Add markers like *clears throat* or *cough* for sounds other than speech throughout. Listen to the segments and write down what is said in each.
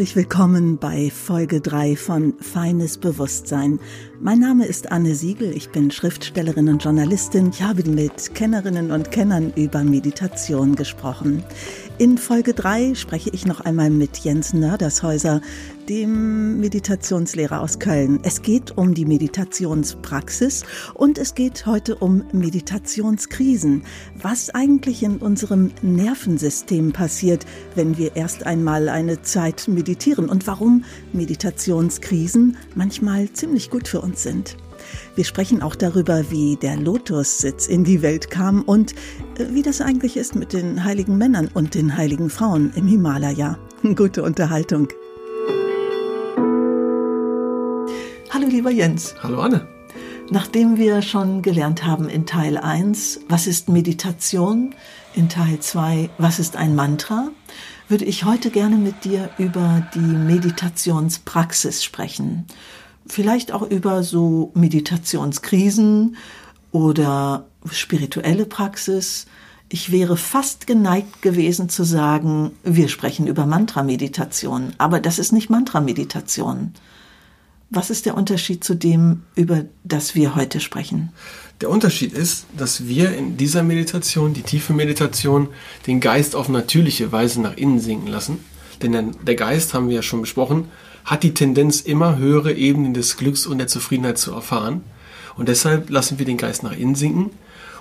Herzlich willkommen bei Folge 3 von Feines Bewusstsein. Mein Name ist Anne Siegel, ich bin Schriftstellerin und Journalistin. Ich habe mit Kennerinnen und Kennern über Meditation gesprochen. In Folge 3 spreche ich noch einmal mit Jens Nördershäuser, dem Meditationslehrer aus Köln. Es geht um die Meditationspraxis und es geht heute um Meditationskrisen. Was eigentlich in unserem Nervensystem passiert, wenn wir erst einmal eine Zeit meditieren und warum Meditationskrisen manchmal ziemlich gut für uns sind. Wir sprechen auch darüber, wie der Lotussitz in die Welt kam und äh, wie das eigentlich ist mit den heiligen Männern und den heiligen Frauen im Himalaya. *laughs* Gute Unterhaltung. Hallo lieber Jens. Hallo Anne. Nachdem wir schon gelernt haben in Teil 1, was ist Meditation, in Teil 2, was ist ein Mantra, würde ich heute gerne mit dir über die Meditationspraxis sprechen vielleicht auch über so Meditationskrisen oder spirituelle Praxis. Ich wäre fast geneigt gewesen zu sagen, wir sprechen über Mantra-Meditation, aber das ist nicht Mantra-Meditation. Was ist der Unterschied zu dem, über das wir heute sprechen? Der Unterschied ist, dass wir in dieser Meditation, die tiefe Meditation, den Geist auf natürliche Weise nach innen sinken lassen. Denn der Geist, haben wir ja schon besprochen, hat die Tendenz, immer höhere Ebenen des Glücks und der Zufriedenheit zu erfahren. Und deshalb lassen wir den Geist nach innen sinken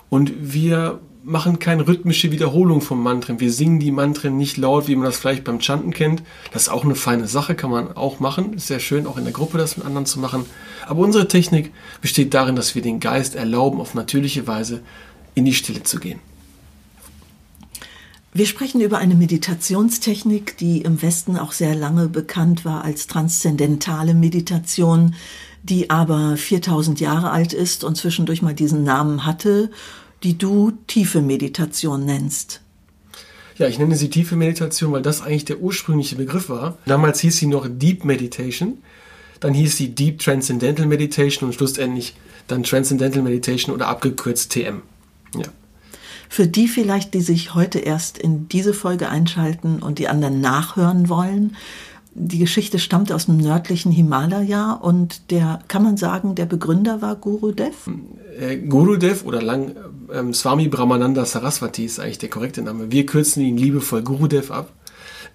und wir machen keine rhythmische Wiederholung von Mantren. Wir singen die Mantren nicht laut, wie man das vielleicht beim Chanten kennt. Das ist auch eine feine Sache, kann man auch machen. Ist sehr schön, auch in der Gruppe das mit anderen zu machen. Aber unsere Technik besteht darin, dass wir den Geist erlauben, auf natürliche Weise in die Stille zu gehen. Wir sprechen über eine Meditationstechnik, die im Westen auch sehr lange bekannt war als transzendentale Meditation, die aber 4000 Jahre alt ist und zwischendurch mal diesen Namen hatte, die du tiefe Meditation nennst. Ja, ich nenne sie tiefe Meditation, weil das eigentlich der ursprüngliche Begriff war. Damals hieß sie noch Deep Meditation, dann hieß sie Deep Transcendental Meditation und schlussendlich dann Transcendental Meditation oder abgekürzt TM. Ja. Für die vielleicht, die sich heute erst in diese Folge einschalten und die anderen nachhören wollen, die Geschichte stammt aus dem nördlichen Himalaya und der, kann man sagen, der Begründer war Gurudev? Äh, Gurudev oder lang ähm, Swami Brahmananda Saraswati ist eigentlich der korrekte Name. Wir kürzen ihn liebevoll Gurudev ab.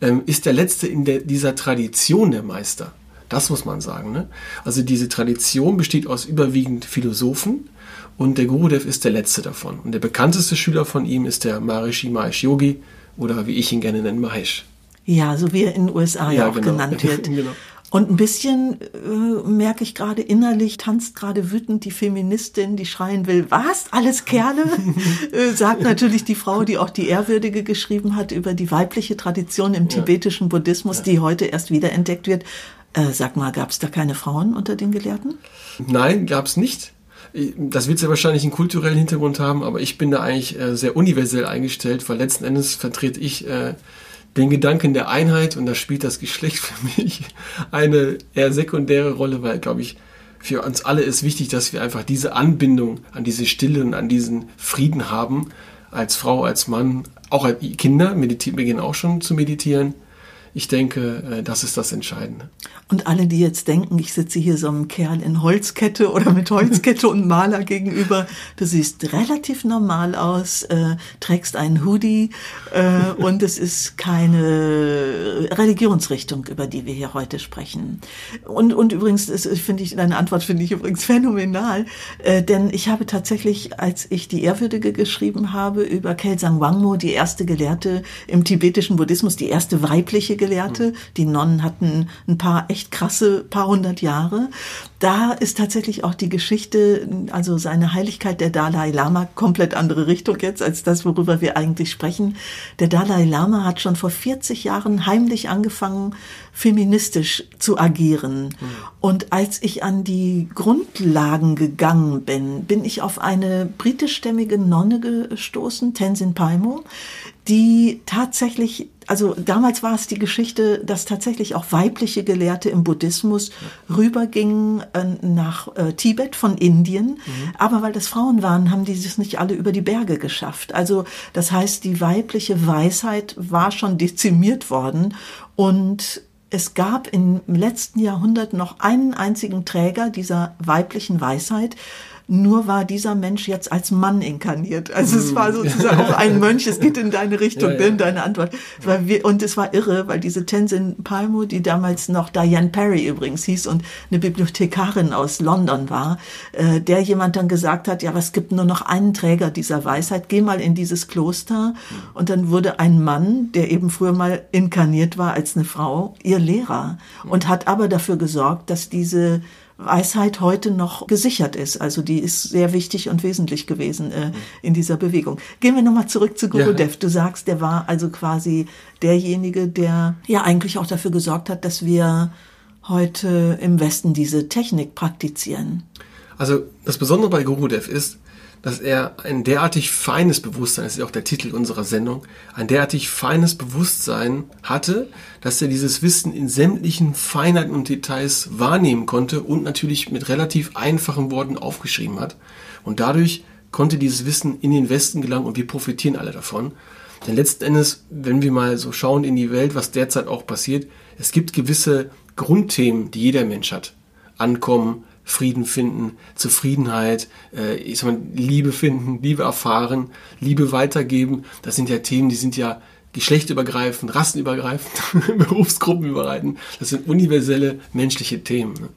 Ähm, ist der letzte in der, dieser Tradition der Meister. Das muss man sagen. Ne? Also diese Tradition besteht aus überwiegend Philosophen, und der Gurudev ist der letzte davon. Und der bekannteste Schüler von ihm ist der Maharishi Mahesh Yogi oder wie ich ihn gerne nenne, Mahesh. Ja, so wie er in den USA ja, ja auch genau. genannt *laughs* wird. genau. Und ein bisschen äh, merke ich gerade innerlich, tanzt gerade wütend die Feministin, die schreien will, was, alles Kerle? *laughs* äh, sagt natürlich die Frau, die auch die Ehrwürdige geschrieben hat über die weibliche Tradition im ja. tibetischen Buddhismus, ja. die heute erst wiederentdeckt wird. Äh, sag mal, gab es da keine Frauen unter den Gelehrten? Nein, gab es nicht. Das wird ja wahrscheinlich einen kulturellen Hintergrund haben, aber ich bin da eigentlich äh, sehr universell eingestellt, weil letzten Endes vertrete ich äh, den Gedanken der Einheit und da spielt das Geschlecht *laughs* für mich eine eher sekundäre Rolle, weil, glaube ich, für uns alle ist wichtig, dass wir einfach diese Anbindung an diese Stille und an diesen Frieden haben, als Frau, als Mann, auch als Kinder. Meditieren, beginnen auch schon zu meditieren ich denke, äh, das ist das Entscheidende. Und alle, die jetzt denken, ich sitze hier so einem Kerl in Holzkette oder mit Holzkette und Maler gegenüber, du siehst relativ normal aus, äh, trägst einen Hoodie äh, und es ist keine Religionsrichtung, über die wir hier heute sprechen. Und, und übrigens, finde ich, deine Antwort finde ich übrigens *laughs* phänomenal, äh, denn ich habe tatsächlich, als ich die Ehrwürdige geschrieben habe über Kelsang Wangmo, die erste Gelehrte im tibetischen Buddhismus, die erste weibliche Gelehrte. Die Nonnen hatten ein paar echt krasse paar hundert Jahre. Da ist tatsächlich auch die Geschichte, also seine Heiligkeit der Dalai Lama, komplett andere Richtung jetzt als das, worüber wir eigentlich sprechen. Der Dalai Lama hat schon vor 40 Jahren heimlich angefangen, feministisch zu agieren. Mhm. Und als ich an die Grundlagen gegangen bin, bin ich auf eine britischstämmige Nonne gestoßen, Tenzin Palmo, die tatsächlich, also damals war es die Geschichte, dass tatsächlich auch weibliche Gelehrte im Buddhismus rübergingen äh, nach äh, Tibet von Indien. Mhm. Aber weil das Frauen waren, haben die es nicht alle über die Berge geschafft. Also das heißt, die weibliche Weisheit war schon dezimiert worden und es gab im letzten Jahrhundert noch einen einzigen Träger dieser weiblichen Weisheit, nur war dieser Mensch jetzt als Mann inkarniert. Also es war sozusagen auch ein Mönch, es geht in deine Richtung, ja, ja. in deine Antwort. und es war irre, weil diese Tenzin Palmo, die damals noch Diane Perry übrigens hieß und eine Bibliothekarin aus London war, äh, der jemand dann gesagt hat, ja, aber es gibt nur noch einen Träger dieser Weisheit, geh mal in dieses Kloster. Und dann wurde ein Mann, der eben früher mal inkarniert war als eine Frau, ihr Lehrer und hat aber dafür gesorgt, dass diese Weisheit heute noch gesichert ist. Also die ist sehr wichtig und wesentlich gewesen äh, in dieser Bewegung. Gehen wir nochmal zurück zu Gurudev. Ja. Du sagst, der war also quasi derjenige, der ja eigentlich auch dafür gesorgt hat, dass wir heute im Westen diese Technik praktizieren. Also das Besondere bei Gurudev ist, dass er ein derartig feines Bewusstsein, das ist auch der Titel unserer Sendung, ein derartig feines Bewusstsein hatte, dass er dieses Wissen in sämtlichen Feinheiten und Details wahrnehmen konnte und natürlich mit relativ einfachen Worten aufgeschrieben hat. Und dadurch konnte dieses Wissen in den Westen gelangen und wir profitieren alle davon. Denn letzten Endes, wenn wir mal so schauen in die Welt, was derzeit auch passiert, es gibt gewisse Grundthemen, die jeder Mensch hat. Ankommen, Frieden finden, Zufriedenheit, äh, ich sag mal, Liebe finden, Liebe erfahren, Liebe weitergeben. Das sind ja Themen, die sind ja geschlechtübergreifend, rassenübergreifend, *laughs* berufsgruppenübergreifend. Das sind universelle menschliche Themen. Ne?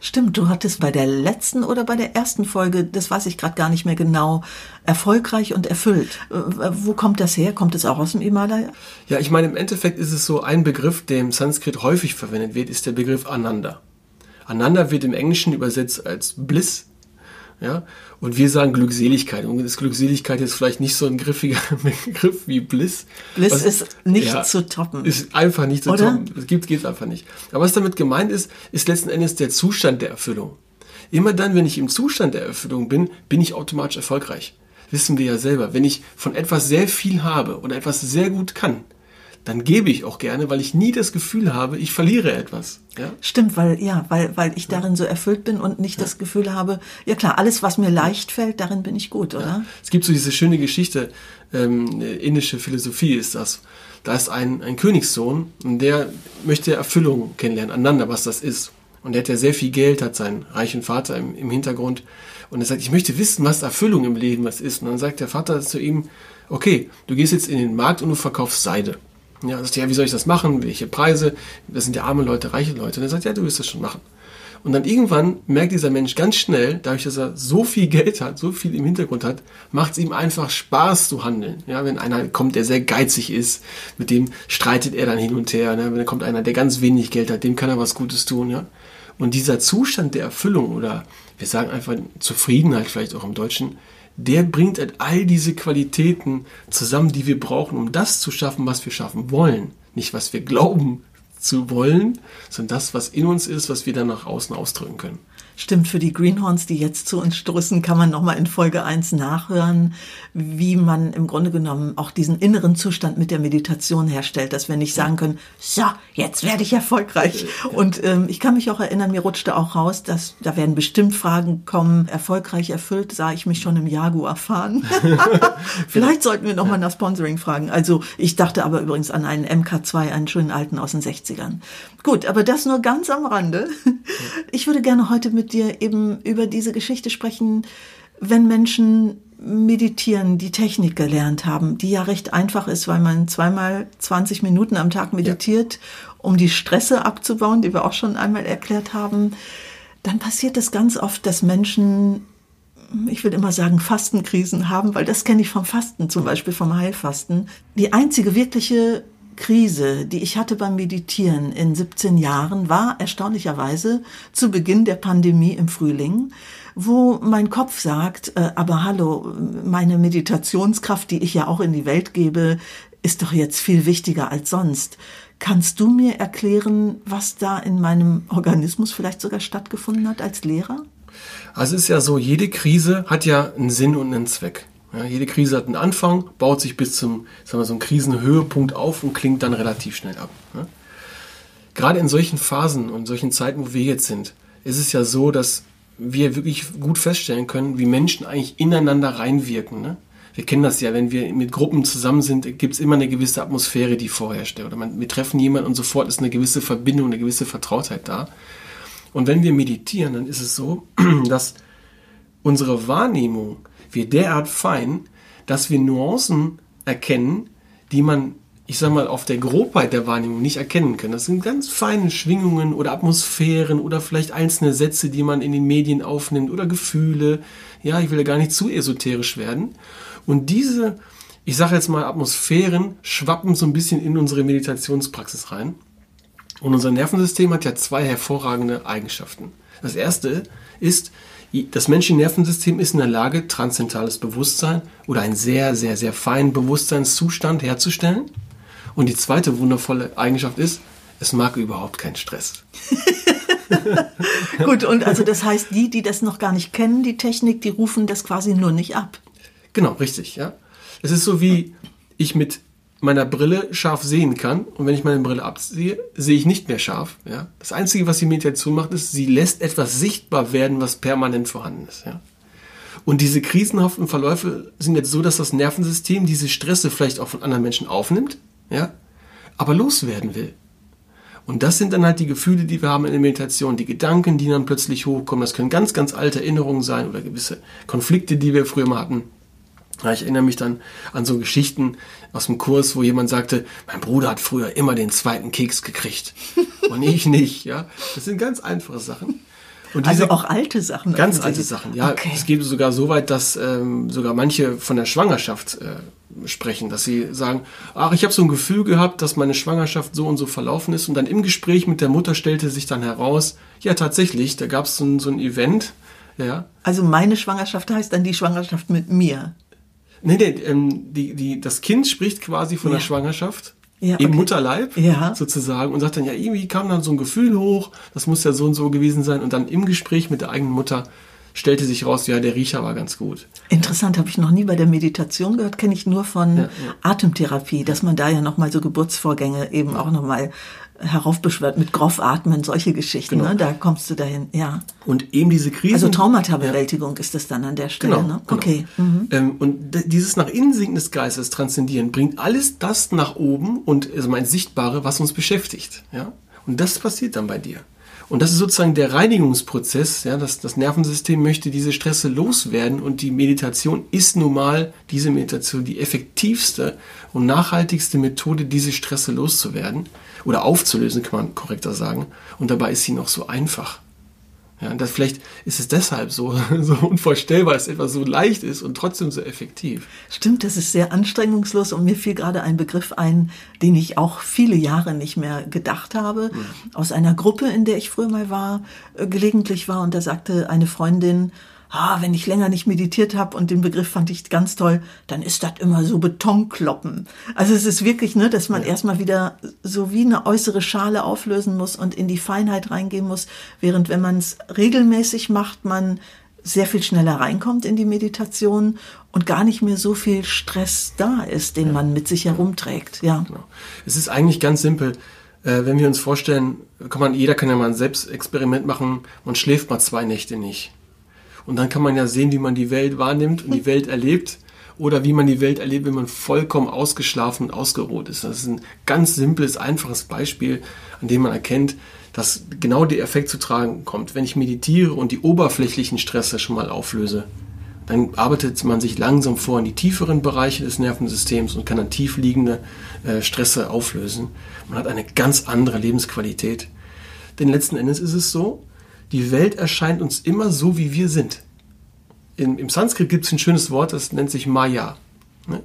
Stimmt, du hattest bei der letzten oder bei der ersten Folge, das weiß ich gerade gar nicht mehr genau, erfolgreich und erfüllt. Äh, wo kommt das her? Kommt es auch aus dem Himalaya? Ja, ich meine, im Endeffekt ist es so, ein Begriff, der im Sanskrit häufig verwendet wird, ist der Begriff Ananda. Ananda wird im Englischen übersetzt als Bliss. Ja, und wir sagen Glückseligkeit. Und das Glückseligkeit ist vielleicht nicht so ein griffiger *laughs* Begriff wie Bliss. Bliss was, ist nicht ja, zu toppen. Ist einfach nicht zu Oder? toppen. Es gibt es einfach nicht. Aber was damit gemeint ist, ist letzten Endes der Zustand der Erfüllung. Immer dann, wenn ich im Zustand der Erfüllung bin, bin ich automatisch erfolgreich. Wissen wir ja selber. Wenn ich von etwas sehr viel habe oder etwas sehr gut kann, dann gebe ich auch gerne, weil ich nie das Gefühl habe, ich verliere etwas. Ja? Stimmt, weil ja, weil weil ich darin so erfüllt bin und nicht ja. das Gefühl habe, ja klar, alles was mir leicht fällt, darin bin ich gut, oder? Ja. Es gibt so diese schöne Geschichte, ähm, indische Philosophie ist das. Da ist ein, ein Königssohn und der möchte Erfüllung kennenlernen, aneinander, was das ist. Und der hat ja sehr viel Geld, hat seinen reichen Vater im, im Hintergrund. Und er sagt, ich möchte wissen, was Erfüllung im Leben was ist. Und dann sagt der Vater zu ihm, okay, du gehst jetzt in den Markt und du verkaufst Seide. Ja, sagt, ja, wie soll ich das machen? Welche Preise? Das sind ja arme Leute, reiche Leute. Und er sagt, ja, du wirst das schon machen. Und dann irgendwann merkt dieser Mensch ganz schnell, dadurch, dass er so viel Geld hat, so viel im Hintergrund hat, macht es ihm einfach Spaß zu handeln. Ja, wenn einer kommt, der sehr geizig ist, mit dem streitet er dann hin und her. Ne? Wenn dann kommt einer, der ganz wenig Geld hat, dem kann er was Gutes tun. Ja? Und dieser Zustand der Erfüllung oder wir sagen einfach Zufriedenheit vielleicht auch im Deutschen, der bringt halt all diese Qualitäten zusammen, die wir brauchen, um das zu schaffen, was wir schaffen wollen. Nicht, was wir glauben zu wollen, sondern das, was in uns ist, was wir dann nach außen ausdrücken können. Stimmt, für die Greenhorns, die jetzt zu uns stoßen, kann man nochmal in Folge 1 nachhören, wie man im Grunde genommen auch diesen inneren Zustand mit der Meditation herstellt, dass wir nicht sagen können, so, jetzt werde ich erfolgreich. Und ähm, ich kann mich auch erinnern, mir rutschte auch raus, dass da werden bestimmt Fragen kommen, erfolgreich erfüllt, sah ich mich schon im Jaguar fahren. *laughs* Vielleicht sollten wir nochmal nach Sponsoring fragen. Also ich dachte aber übrigens an einen MK2, einen schönen alten aus den 60ern. Gut, aber das nur ganz am Rande. Ich würde gerne heute mit dir eben über diese Geschichte sprechen, wenn Menschen meditieren, die Technik gelernt haben, die ja recht einfach ist, weil man zweimal 20 Minuten am Tag meditiert, ja. um die Stresse abzubauen, die wir auch schon einmal erklärt haben, dann passiert es ganz oft, dass Menschen, ich will immer sagen, Fastenkrisen haben, weil das kenne ich vom Fasten, zum Beispiel vom Heilfasten. Die einzige wirkliche Krise, die ich hatte beim Meditieren in 17 Jahren, war erstaunlicherweise zu Beginn der Pandemie im Frühling, wo mein Kopf sagt, äh, aber hallo, meine Meditationskraft, die ich ja auch in die Welt gebe, ist doch jetzt viel wichtiger als sonst. Kannst du mir erklären, was da in meinem Organismus vielleicht sogar stattgefunden hat als Lehrer? Also es ist ja so, jede Krise hat ja einen Sinn und einen Zweck. Ja, jede Krise hat einen Anfang, baut sich bis zum sagen wir, so einem Krisenhöhepunkt auf und klingt dann relativ schnell ab. Ja. Gerade in solchen Phasen und solchen Zeiten, wo wir jetzt sind, ist es ja so, dass wir wirklich gut feststellen können, wie Menschen eigentlich ineinander reinwirken. Ne? Wir kennen das ja, wenn wir mit Gruppen zusammen sind, gibt es immer eine gewisse Atmosphäre, die vorherrscht. Oder man, wir treffen jemanden und sofort ist eine gewisse Verbindung, eine gewisse Vertrautheit da. Und wenn wir meditieren, dann ist es so, *clears throat* dass unsere Wahrnehmung wird derart fein, dass wir Nuancen erkennen, die man, ich sag mal, auf der Grobheit der Wahrnehmung nicht erkennen kann. Das sind ganz feine Schwingungen oder Atmosphären oder vielleicht einzelne Sätze, die man in den Medien aufnimmt oder Gefühle. Ja, ich will ja gar nicht zu esoterisch werden. Und diese, ich sage jetzt mal, Atmosphären schwappen so ein bisschen in unsere Meditationspraxis rein. Und unser Nervensystem hat ja zwei hervorragende Eigenschaften. Das erste ist, das menschliche Nervensystem ist in der Lage, transzendentales Bewusstsein oder einen sehr, sehr, sehr feinen Bewusstseinszustand herzustellen. Und die zweite wundervolle Eigenschaft ist, es mag überhaupt keinen Stress. *laughs* Gut, und also das heißt, die, die das noch gar nicht kennen, die Technik, die rufen das quasi nur nicht ab. Genau, richtig, ja. Es ist so wie ich mit meiner Brille scharf sehen kann und wenn ich meine Brille absehe, sehe ich nicht mehr scharf. Ja? Das Einzige, was die Meditation macht, ist, sie lässt etwas sichtbar werden, was permanent vorhanden ist. Ja? Und diese krisenhaften Verläufe sind jetzt so, dass das Nervensystem diese Stresse vielleicht auch von anderen Menschen aufnimmt, ja, aber loswerden will. Und das sind dann halt die Gefühle, die wir haben in der Meditation, die Gedanken, die dann plötzlich hochkommen. Das können ganz, ganz alte Erinnerungen sein oder gewisse Konflikte, die wir früher mal hatten. Ich erinnere mich dann an so Geschichten aus dem Kurs, wo jemand sagte, mein Bruder hat früher immer den zweiten Keks gekriegt und ich nicht. Ja, das sind ganz einfache Sachen. also auch alte Sachen. Ganz alte Sachen. Ja, okay. es geht sogar so weit, dass ähm, sogar manche von der Schwangerschaft äh, sprechen, dass sie sagen, ach, ich habe so ein Gefühl gehabt, dass meine Schwangerschaft so und so verlaufen ist. Und dann im Gespräch mit der Mutter stellte sich dann heraus, ja tatsächlich, da gab es so, ein, so ein Event. Ja. Also meine Schwangerschaft heißt dann die Schwangerschaft mit mir. Nee, nee, ähm, die, die, das Kind spricht quasi von ja. der Schwangerschaft. Ja, okay. Im Mutterleib ja. sozusagen und sagt dann, ja, irgendwie kam dann so ein Gefühl hoch, das muss ja so und so gewesen sein. Und dann im Gespräch mit der eigenen Mutter stellte sich raus, ja, der Riecher war ganz gut. Interessant, habe ich noch nie bei der Meditation gehört, kenne ich nur von ja, ja. Atemtherapie, dass man da ja nochmal so Geburtsvorgänge eben auch nochmal heraufbeschwört mit Groffatmen, solche Geschichten, genau. ne? da kommst du dahin, ja. Und eben diese Krise. Also Traumatabewältigung ja. ist das dann an der Stelle, genau, ne? Genau. Okay. Mhm. Ähm, und dieses nach innen sinken des Geistes transzendieren bringt alles das nach oben und also mein Sichtbare, was uns beschäftigt, ja. Und das passiert dann bei dir. Und das ist sozusagen der Reinigungsprozess. Ja, das, das Nervensystem möchte diese Stresse loswerden und die Meditation ist nun mal, diese Meditation, die effektivste und nachhaltigste Methode, diese Stresse loszuwerden oder aufzulösen, kann man korrekter sagen. Und dabei ist sie noch so einfach. Ja, und das, vielleicht ist es deshalb so, *laughs* so unvorstellbar, dass etwas so leicht ist und trotzdem so effektiv. Stimmt, das ist sehr anstrengungslos und mir fiel gerade ein Begriff ein, den ich auch viele Jahre nicht mehr gedacht habe. Mhm. Aus einer Gruppe, in der ich früher mal war, äh, gelegentlich war und da sagte eine Freundin, ah, wenn ich länger nicht meditiert habe und den Begriff fand ich ganz toll, dann ist das immer so Betonkloppen. Also es ist wirklich, ne, dass man ja. erstmal wieder so wie eine äußere Schale auflösen muss und in die Feinheit reingehen muss, während wenn man es regelmäßig macht, man sehr viel schneller reinkommt in die Meditation und gar nicht mehr so viel Stress da ist, den ja. man mit sich herumträgt. Ja. Genau. Es ist eigentlich ganz simpel. Äh, wenn wir uns vorstellen, kann man, jeder kann ja mal ein Selbstexperiment machen, man schläft mal zwei Nächte nicht. Und dann kann man ja sehen, wie man die Welt wahrnimmt und die Welt erlebt oder wie man die Welt erlebt, wenn man vollkommen ausgeschlafen und ausgeruht ist. Das ist ein ganz simples, einfaches Beispiel, an dem man erkennt, dass genau der Effekt zu tragen kommt. Wenn ich meditiere und die oberflächlichen Stresse schon mal auflöse, dann arbeitet man sich langsam vor in die tieferen Bereiche des Nervensystems und kann dann tief liegende äh, Stresse auflösen. Man hat eine ganz andere Lebensqualität. Denn letzten Endes ist es so, die Welt erscheint uns immer so, wie wir sind. In, Im Sanskrit gibt es ein schönes Wort, das nennt sich Maya. Ne?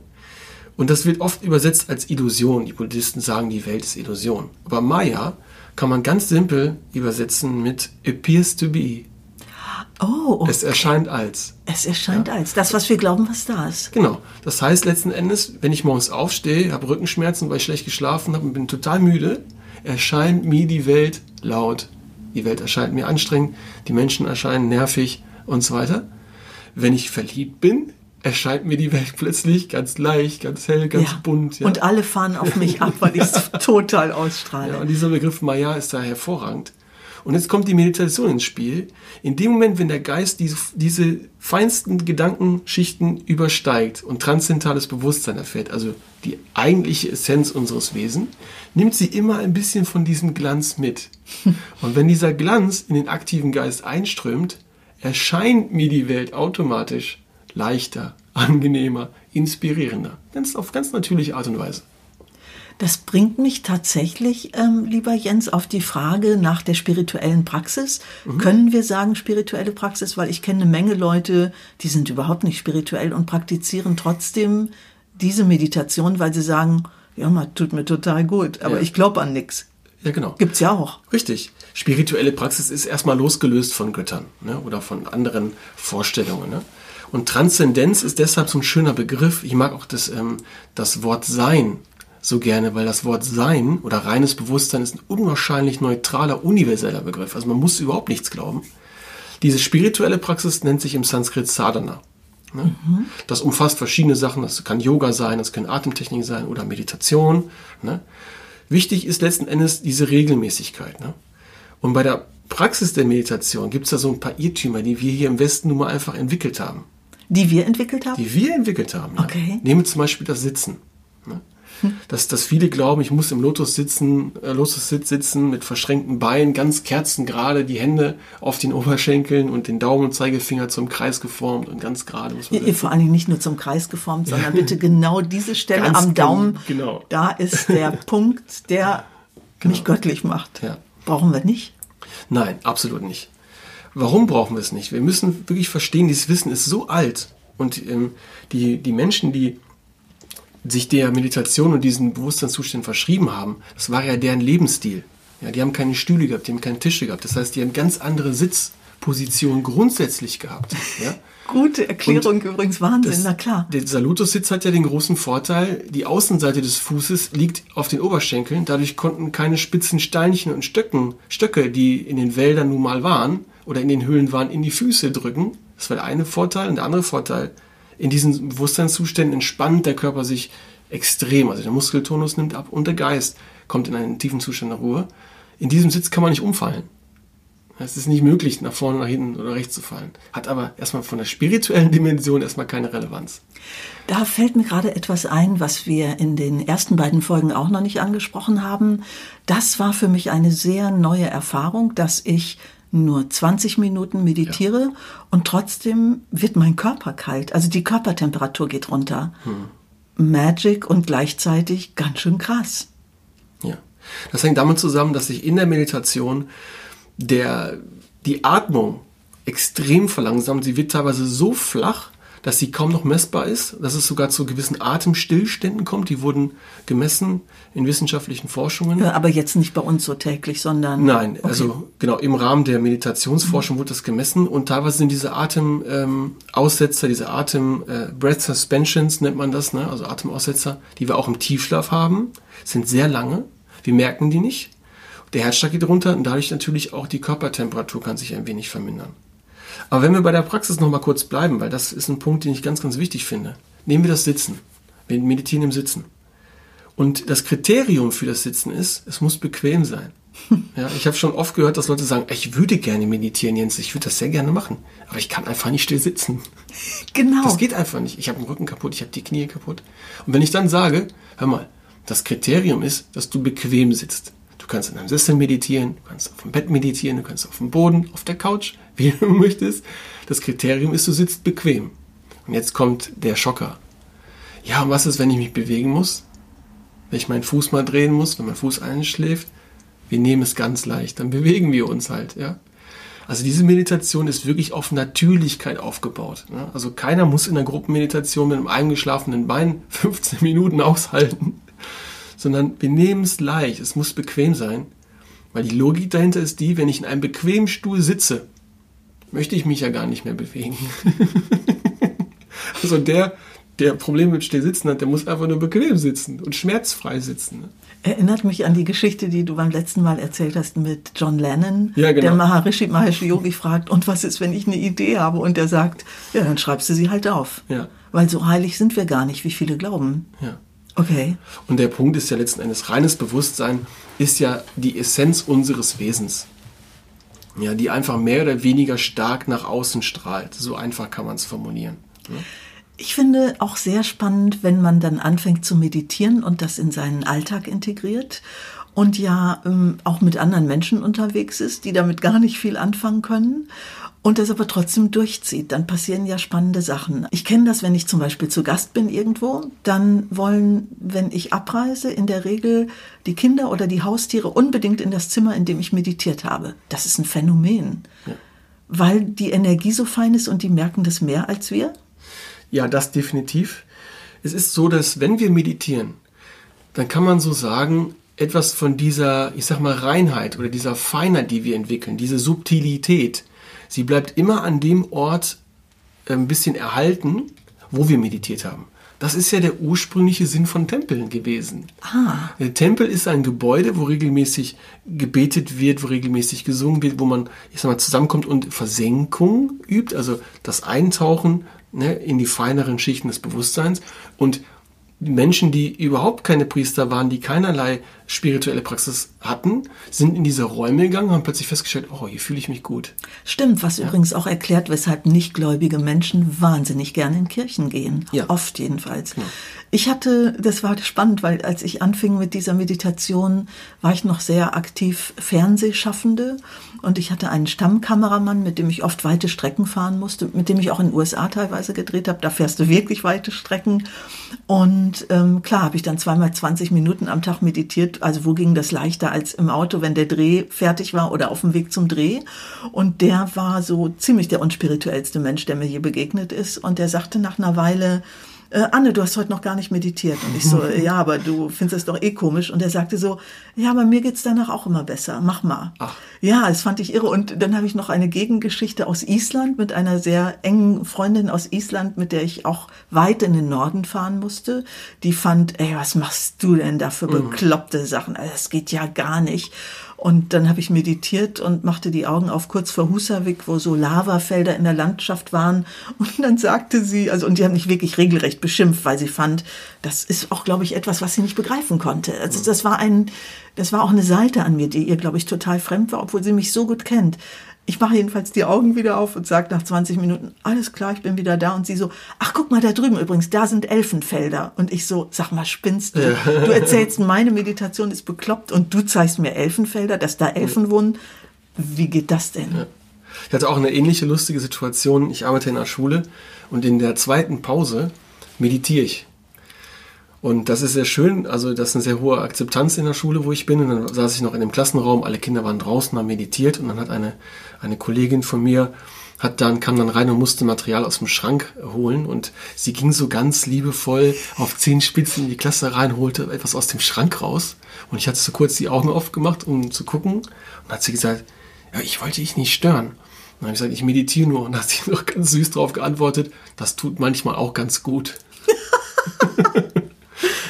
Und das wird oft übersetzt als Illusion. Die Buddhisten sagen, die Welt ist Illusion. Aber Maya kann man ganz simpel übersetzen mit appears to be. Oh, okay. Es erscheint als. Es erscheint ja. als. Das, was wir glauben, was da ist. Genau. Das heißt letzten Endes, wenn ich morgens aufstehe, habe Rückenschmerzen, weil ich schlecht geschlafen habe und bin total müde, erscheint mir die Welt laut die Welt erscheint mir anstrengend, die Menschen erscheinen nervig und so weiter. Wenn ich verliebt bin, erscheint mir die Welt *laughs* plötzlich ganz leicht, ganz hell, ganz ja. bunt. Ja. Und alle fahren auf mich ab, weil *laughs* ich es total ausstrahle. Ja, und dieser Begriff Maya ist da hervorragend. Und jetzt kommt die Meditation ins Spiel. In dem Moment, wenn der Geist diese, diese feinsten Gedankenschichten übersteigt und transzendentales Bewusstsein erfährt, also die eigentliche Essenz unseres Wesens, nimmt sie immer ein bisschen von diesem Glanz mit. *laughs* Und wenn dieser Glanz in den aktiven Geist einströmt, erscheint mir die Welt automatisch leichter, angenehmer, inspirierender. Ganz auf ganz natürliche Art und Weise. Das bringt mich tatsächlich, ähm, lieber Jens, auf die Frage nach der spirituellen Praxis. Mhm. Können wir sagen spirituelle Praxis? Weil ich kenne eine Menge Leute, die sind überhaupt nicht spirituell und praktizieren trotzdem diese Meditation, weil sie sagen, ja, man tut mir total gut, aber ja. ich glaube an nichts. Ja, genau. Gibt's ja auch. Richtig. Spirituelle Praxis ist erstmal losgelöst von Göttern ne? oder von anderen Vorstellungen. Ne? Und Transzendenz ist deshalb so ein schöner Begriff. Ich mag auch das, ähm, das Wort Sein so gerne, weil das Wort Sein oder reines Bewusstsein ist ein unwahrscheinlich neutraler, universeller Begriff. Also man muss überhaupt nichts glauben. Diese spirituelle Praxis nennt sich im Sanskrit Sadhana. Ne? Mhm. Das umfasst verschiedene Sachen. Das kann Yoga sein, das kann Atemtechnik sein oder Meditation. Ne? Wichtig ist letzten Endes diese Regelmäßigkeit. Ne? Und bei der Praxis der Meditation gibt es da so ein paar Irrtümer, die wir hier im Westen nun mal einfach entwickelt haben. Die wir entwickelt haben? Die wir entwickelt haben. Okay. Nehmen zum Beispiel das Sitzen dass, dass viele glauben, ich muss im Lotus sitzen, äh, Lotus-Sitz sitzen mit verschränkten Beinen, ganz kerzengerade, die Hände auf den Oberschenkeln und den Daumen und Zeigefinger zum Kreis geformt und ganz gerade muss man. Vor allen Dingen nicht nur zum Kreis geformt, sondern bitte genau diese Stelle ganz am Daumen. Genau. Da ist der *laughs* Punkt, der genau. mich göttlich macht. Ja. Brauchen wir nicht? Nein, absolut nicht. Warum brauchen wir es nicht? Wir müssen wirklich verstehen, dieses Wissen ist so alt und ähm, die, die Menschen, die sich der Meditation und diesen Bewusstseinszuständen verschrieben haben, das war ja deren Lebensstil. Ja, die haben keine Stühle gehabt, die haben keine Tische gehabt. Das heißt, die haben ganz andere Sitzpositionen grundsätzlich gehabt. Ja? *laughs* Gute Erklärung und übrigens, Wahnsinn, das, na klar. Der Salutossitz hat ja den großen Vorteil, die Außenseite des Fußes liegt auf den Oberschenkeln. Dadurch konnten keine spitzen Steinchen und Stöcken, Stöcke, die in den Wäldern nun mal waren oder in den Höhlen waren, in die Füße drücken. Das war der eine Vorteil. Und der andere Vorteil, in diesen Bewusstseinszuständen entspannt der Körper sich extrem. Also der Muskeltonus nimmt ab und der Geist kommt in einen tiefen Zustand der Ruhe. In diesem Sitz kann man nicht umfallen. Es ist nicht möglich, nach vorne, nach hinten oder rechts zu fallen. Hat aber erstmal von der spirituellen Dimension erstmal keine Relevanz. Da fällt mir gerade etwas ein, was wir in den ersten beiden Folgen auch noch nicht angesprochen haben. Das war für mich eine sehr neue Erfahrung, dass ich nur 20 Minuten meditiere ja. und trotzdem wird mein Körper kalt. Also die Körpertemperatur geht runter. Hm. Magic und gleichzeitig ganz schön krass. Ja. Das hängt damit zusammen, dass sich in der Meditation der, die Atmung extrem verlangsamt. Sie wird teilweise so flach, dass sie kaum noch messbar ist, dass es sogar zu gewissen Atemstillständen kommt. Die wurden gemessen in wissenschaftlichen Forschungen. Ja, aber jetzt nicht bei uns so täglich, sondern. Nein, okay. also genau, im Rahmen der Meditationsforschung mhm. wurde das gemessen und teilweise sind diese Atemaussetzer, ähm, diese Atem äh, Breath Suspensions nennt man das, ne? also Atemaussetzer, die wir auch im Tiefschlaf haben, sind sehr lange. Wir merken die nicht. Der Herzschlag geht runter und dadurch natürlich auch die Körpertemperatur kann sich ein wenig vermindern. Aber wenn wir bei der Praxis noch mal kurz bleiben, weil das ist ein Punkt, den ich ganz, ganz wichtig finde. Nehmen wir das Sitzen. Wir meditieren im Sitzen. Und das Kriterium für das Sitzen ist, es muss bequem sein. *laughs* Ja, ich habe schon oft gehört, dass Leute sagen, ich würde gerne meditieren, Jens, ich würde das sehr gerne machen, aber ich kann einfach nicht still sitzen. Genau. Das geht einfach nicht. Ich habe den Rücken kaputt, ich habe die Knie kaputt. Und wenn ich dann sage, hör mal, das Kriterium ist, dass du bequem sitzt. Du kannst in einem Sessel meditieren, du kannst auf dem Bett meditieren, du kannst auf dem Boden, auf der Couch, wie du *laughs* möchtest. Das Kriterium ist, du sitzt bequem. Und jetzt kommt der Schocker. Ja, und was ist, wenn ich mich bewegen muss? Wenn ich meinen Fuß mal drehen muss, wenn mein Fuß einschläft? Wir nehmen es ganz leicht, dann bewegen wir uns halt, ja. Also diese Meditation ist wirklich auf Natürlichkeit aufgebaut. Ne? Also keiner muss in der Gruppenmeditation mit einem eingeschlafenen Bein *laughs* 15 Minuten aushalten *laughs* sondern wir nehmen es leicht. Es muss bequem sein. Weil die Logik dahinter ist die, wenn ich in einem bequemen Stuhl sitze, möchte ich mich ja gar nicht mehr bewegen. *laughs* also der, der Probleme mit Stillsitzen hat, der muss einfach nur bequem sitzen und schmerzfrei sitzen. Ne? Erinnert mich an die Geschichte, die du beim letzten Mal erzählt hast mit John Lennon, ja, genau. der Maharishi Mahesh Yogi fragt, und was ist, wenn ich eine Idee habe? Und der sagt, ja, dann schreibst du sie halt auf. Ja. Weil so heilig sind wir gar nicht, wie viele glauben. Ja. Okay. Und der Punkt ist ja letzten Endes, reines Bewusstsein ist ja die Essenz unseres Wesens. Ja, die einfach mehr oder weniger stark nach außen strahlt. So einfach kann man es formulieren. Ja. Ich finde auch sehr spannend, wenn man dann anfängt zu meditieren und das in seinen Alltag integriert und ja ähm, auch mit anderen Menschen unterwegs ist, die damit gar nicht viel anfangen können und das aber trotzdem durchzieht, dann passieren ja spannende Sachen. Ich kenne das, wenn ich zum Beispiel zu Gast bin irgendwo, dann wollen, wenn ich abreise, in der Regel die Kinder oder die Haustiere unbedingt in das Zimmer, in dem ich meditiert habe. Das ist ein Phänomen, ja. weil die Energie so fein ist und die merken das mehr als wir. Ja, das definitiv. Es ist so, dass wenn wir meditieren, dann kann man so sagen, etwas von dieser, ich sag mal, Reinheit oder dieser Feinheit, die wir entwickeln, diese Subtilität, sie bleibt immer an dem Ort äh, ein bisschen erhalten, wo wir meditiert haben. Das ist ja der ursprüngliche Sinn von Tempeln gewesen. Ah. Der Tempel ist ein Gebäude, wo regelmäßig gebetet wird, wo regelmäßig gesungen wird, wo man, ich sag mal, zusammenkommt und Versenkung übt, also das Eintauchen ne, in die feineren Schichten des Bewusstseins. Und Menschen, die überhaupt keine Priester waren, die keinerlei spirituelle Praxis hatten, sind in diese Räume gegangen und haben plötzlich festgestellt, oh, hier fühle ich mich gut. Stimmt, was ja. übrigens auch erklärt, weshalb nichtgläubige Menschen wahnsinnig gerne in Kirchen gehen. Ja. Oft jedenfalls. Ja. Ich hatte, das war spannend, weil als ich anfing mit dieser Meditation, war ich noch sehr aktiv Fernsehschaffende und ich hatte einen Stammkameramann, mit dem ich oft weite Strecken fahren musste, mit dem ich auch in den USA teilweise gedreht habe. Da fährst du wirklich weite Strecken. Und ähm, klar habe ich dann zweimal 20 Minuten am Tag meditiert. Also wo ging das leichter als im Auto, wenn der Dreh fertig war oder auf dem Weg zum Dreh? Und der war so ziemlich der unspirituellste Mensch, der mir je begegnet ist. Und der sagte nach einer Weile, äh, Anne, du hast heute noch gar nicht meditiert. Und ich so, *laughs* ja, aber du findest es doch eh komisch. Und er sagte so, ja, aber mir geht's danach auch immer besser. Mach mal. Ach. Ja, das fand ich irre. Und dann habe ich noch eine Gegengeschichte aus Island mit einer sehr engen Freundin aus Island, mit der ich auch weit in den Norden fahren musste. Die fand, ey, was machst du denn da für mhm. bekloppte Sachen? Also, das geht ja gar nicht. Und dann habe ich meditiert und machte die Augen auf kurz vor Husavik, wo so Lavafelder in der Landschaft waren. *laughs* Und dann sagte sie, also, und die hat mich wirklich regelrecht beschimpft, weil sie fand, das ist auch, glaube ich, etwas, was sie nicht begreifen konnte. Also, das war ein, das war auch eine Seite an mir, die ihr, glaube ich, total fremd war, obwohl sie mich so gut kennt. Ich mache jedenfalls die Augen wieder auf und sage nach 20 Minuten, alles klar, ich bin wieder da. Und sie so, ach guck mal da drüben übrigens, da sind Elfenfelder. Und ich so, sag mal, spinnst du? Du erzählst, meine Meditation ist bekloppt und du zeigst mir Elfenfelder, dass da Elfen wohnen. Wie geht das denn? Ja. Ich hatte auch eine ähnliche lustige Situation. Ich arbeite in einer Schule und in der zweiten Pause meditiere ich. Und das ist sehr schön. Also, das ist eine sehr hohe Akzeptanz in der Schule, wo ich bin. Und dann saß ich noch in dem Klassenraum. Alle Kinder waren draußen, haben meditiert. Und dann hat eine, eine Kollegin von mir, hat dann, kam dann rein und musste Material aus dem Schrank holen. Und sie ging so ganz liebevoll auf zehn Spitzen in die Klasse rein, holte etwas aus dem Schrank raus. Und ich hatte so kurz die Augen aufgemacht, um zu gucken. Und hat sie gesagt, ja, ich wollte dich nicht stören. Und dann habe ich gesagt, ich meditiere nur. Und hat sie *laughs* noch ganz süß darauf geantwortet, das tut manchmal auch ganz gut. *laughs*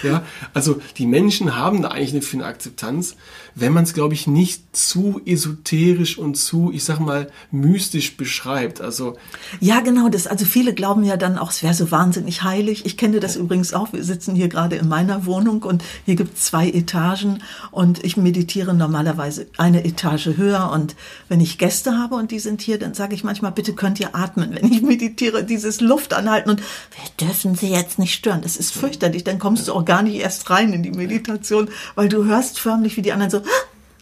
Ja, also die Menschen haben da eigentlich eine, für eine Akzeptanz, wenn man es, glaube ich, nicht zu esoterisch und zu, ich sag mal, mystisch beschreibt. Also ja, genau. Das, also viele glauben ja dann auch, es wäre so wahnsinnig heilig. Ich kenne das übrigens auch. Wir sitzen hier gerade in meiner Wohnung und hier gibt es zwei Etagen und ich meditiere normalerweise eine Etage höher. Und wenn ich Gäste habe und die sind hier, dann sage ich manchmal, bitte könnt ihr atmen, wenn ich meditiere, dieses Luft anhalten und wir dürfen sie jetzt nicht stören. Das ist fürchterlich. Dann kommst du auch gar nicht erst rein in die Meditation, weil du hörst förmlich, wie die anderen so,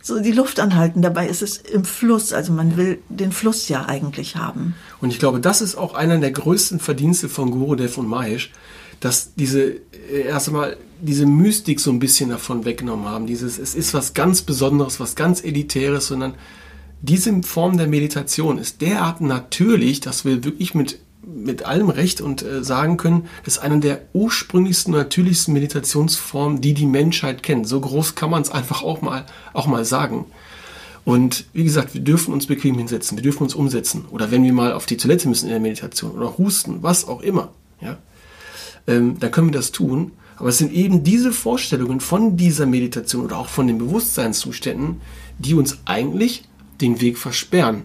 so die Luft anhalten. Dabei ist es im Fluss. Also man will den Fluss ja eigentlich haben. Und ich glaube, das ist auch einer der größten Verdienste von Gurudev und Mahesh, dass diese äh, erst einmal diese Mystik so ein bisschen davon weggenommen haben. Dieses, es ist was ganz Besonderes, was ganz Elitäres, sondern diese Form der Meditation ist derart natürlich, dass wir wirklich mit mit allem Recht und äh, sagen können, das ist eine der ursprünglichsten, natürlichsten Meditationsformen, die die Menschheit kennt. So groß kann man es einfach auch mal, auch mal sagen. Und wie gesagt, wir dürfen uns bequem hinsetzen, wir dürfen uns umsetzen. Oder wenn wir mal auf die Toilette müssen in der Meditation oder husten, was auch immer, ja, ähm, dann können wir das tun. Aber es sind eben diese Vorstellungen von dieser Meditation oder auch von den Bewusstseinszuständen, die uns eigentlich den Weg versperren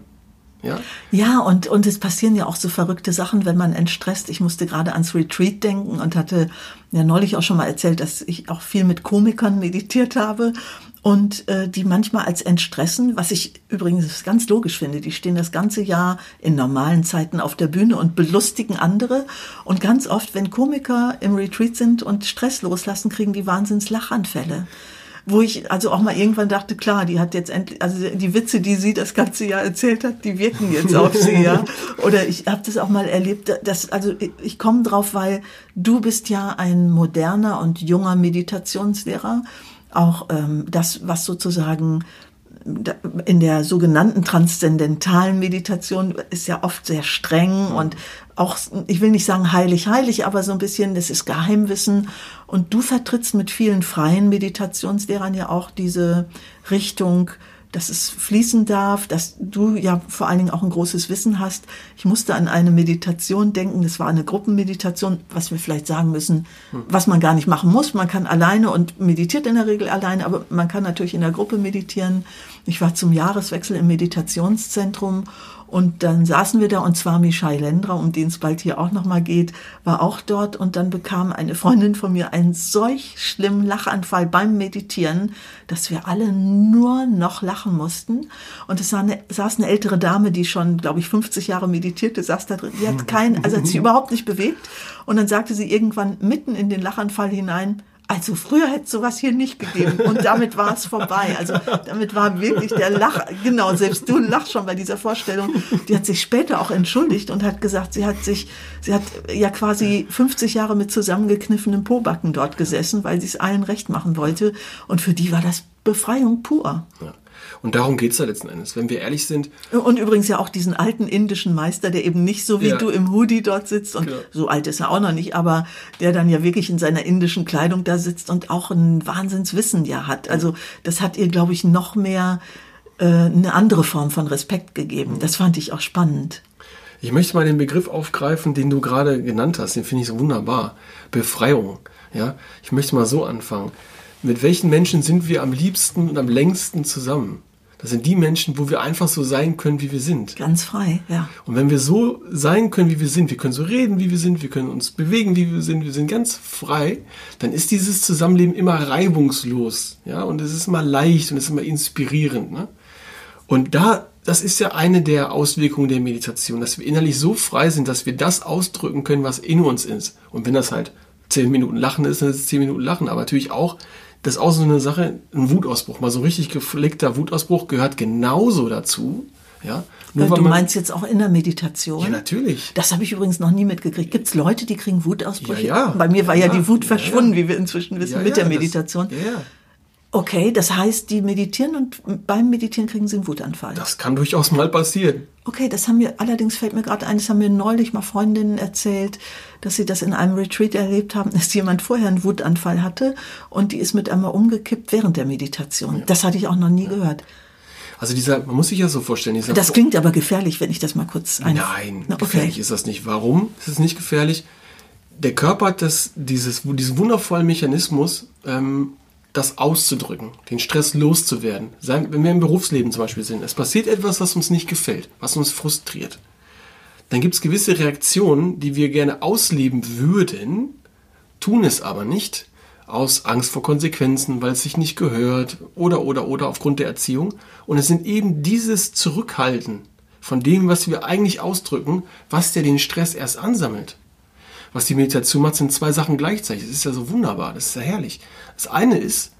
ja, ja und, und es passieren ja auch so verrückte Sachen, wenn man entstresst. Ich musste gerade ans Retreat denken und hatte ja neulich auch schon mal erzählt, dass ich auch viel mit Komikern meditiert habe. und äh, die manchmal als entstressen, was ich übrigens ganz logisch finde. Die stehen das ganze Jahr in normalen Zeiten auf der Bühne und belustigen andere. Und ganz oft, wenn Komiker im Retreat sind und Stress loslassen, kriegen die Wahnsinns Lachanfälle wo ich also auch mal irgendwann dachte, klar, die hat jetzt endlich, also die Witze, die sie das ganze Jahr erzählt hat, die wirken jetzt auf sie, ja. *laughs* Oder ich habe das auch mal erlebt, dass, also ich, komme drauf, weil du bist ja ein moderner und junger Meditationslehrer auch ähm, das, was sozusagen in der sogenannten transzendentalen Meditation ist ja oft sehr streng und auch, ich will nicht sagen heilig, heilig, aber so ein bisschen, das ist Geheimwissen. Und du vertrittst mit vielen freien Meditationslehrern ja auch diese Richtung, dass es fließen darf, dass du ja vor allen Dingen auch ein großes Wissen hast. Ich musste an eine Meditation denken, das war eine Gruppenmeditation, was wir vielleicht sagen müssen, was man gar nicht machen muss. Man kann alleine und meditiert in der Regel alleine, aber man kann natürlich in der Gruppe meditieren. Ich war zum Jahreswechsel im Meditationszentrum und dann saßen wir da und zwar Michai Lendra, um den es bald hier auch nochmal geht, war auch dort und dann bekam eine Freundin von mir einen solch schlimmen Lachanfall beim Meditieren, dass wir alle nur noch lachen mussten. Und es saß eine ältere Dame, die schon, glaube ich, 50 Jahre meditierte, saß da drin. Die hat keinen, also hat sich überhaupt nicht bewegt. Und dann sagte sie irgendwann mitten in den Lachanfall hinein, also früher hätte sowas hier nicht gegeben und damit war es vorbei. Also damit war wirklich der Lach, genau, selbst du lachst schon bei dieser Vorstellung. Die hat sich später auch entschuldigt und hat gesagt, sie hat sich, sie hat ja quasi 50 Jahre mit zusammengekniffenem Pobacken dort gesessen, weil sie es allen recht machen wollte und für die war das Befreiung pur. Ja. Und darum geht's ja letzten Endes, wenn wir ehrlich sind. Und übrigens ja auch diesen alten indischen Meister, der eben nicht so wie Ja. du im Hoodie dort sitzt und Genau. so alt ist er auch noch nicht, aber der dann ja wirklich in seiner indischen Kleidung da sitzt und auch ein Wahnsinnswissen ja hat. Also das hat ihr, glaube ich, noch mehr äh, eine andere Form von Respekt gegeben. Das fand ich auch spannend. Ich möchte mal den Begriff aufgreifen, den du gerade genannt hast. Den finde ich so wunderbar. Befreiung. Ja, ich möchte mal so anfangen. Mit welchen Menschen sind wir am liebsten und am längsten zusammen? Das sind die Menschen, wo wir einfach so sein können, wie wir sind. Ganz frei, ja. Und wenn wir so sein können, wie wir sind, wir können so reden, wie wir sind, wir können uns bewegen, wie wir sind, wir sind ganz frei, dann ist dieses Zusammenleben immer reibungslos, ja, und es ist immer leicht und es ist immer inspirierend, ne? Und da, das ist ja eine der Auswirkungen der Meditation, dass wir innerlich so frei sind, dass wir das ausdrücken können, was in uns ist. Und wenn das halt zehn Minuten Lachen ist, dann ist es zehn Minuten Lachen, aber natürlich auch, das ist auch so eine Sache, ein Wutausbruch, mal so ein richtig gepflegter Wutausbruch gehört genauso dazu, ja. Nur Äh, du meinst jetzt auch in der Meditation? ja, natürlich. Das habe ich übrigens noch nie mitgekriegt. Gibt es Leute, die kriegen Wutausbrüche? Ja, ja. Bei mir war ja, Ja, die Wut verschwunden, wie wir inzwischen wissen, mit der das- Meditation. ja, ja. Okay, das heißt, die meditieren und beim Meditieren kriegen sie einen Wutanfall. Das kann durchaus mal passieren. Okay, das haben mir, allerdings fällt mir gerade ein, das haben mir neulich mal Freundinnen erzählt, dass sie das in einem Retreat erlebt haben, *laughs* dass jemand vorher einen Wutanfall hatte und die ist mit einmal umgekippt während der Meditation. Das hatte ich auch noch nie gehört. Also dieser, man muss sich ja so vorstellen, dieser Das klingt aber gefährlich, wenn ich das mal kurz ein... Nein, Na, okay. gefährlich ist das nicht. Warum ist es nicht gefährlich? Der Körper hat das, dieses, diesen wundervollen Mechanismus, ähm, das auszudrücken, den Stress loszuwerden. Wenn wir im Berufsleben zum Beispiel sind, es passiert etwas, was uns nicht gefällt, was uns frustriert. Dann gibt es gewisse Reaktionen, die wir gerne ausleben würden, tun es aber nicht, aus Angst vor Konsequenzen, weil es sich nicht gehört oder oder oder aufgrund der Erziehung. Und es sind eben dieses Zurückhalten von dem, was wir eigentlich ausdrücken, was der den Stress erst ansammelt. Was die Meditation macht, sind zwei Sachen gleichzeitig. Das ist ja so wunderbar, das ist ja herrlich. Das eine ist,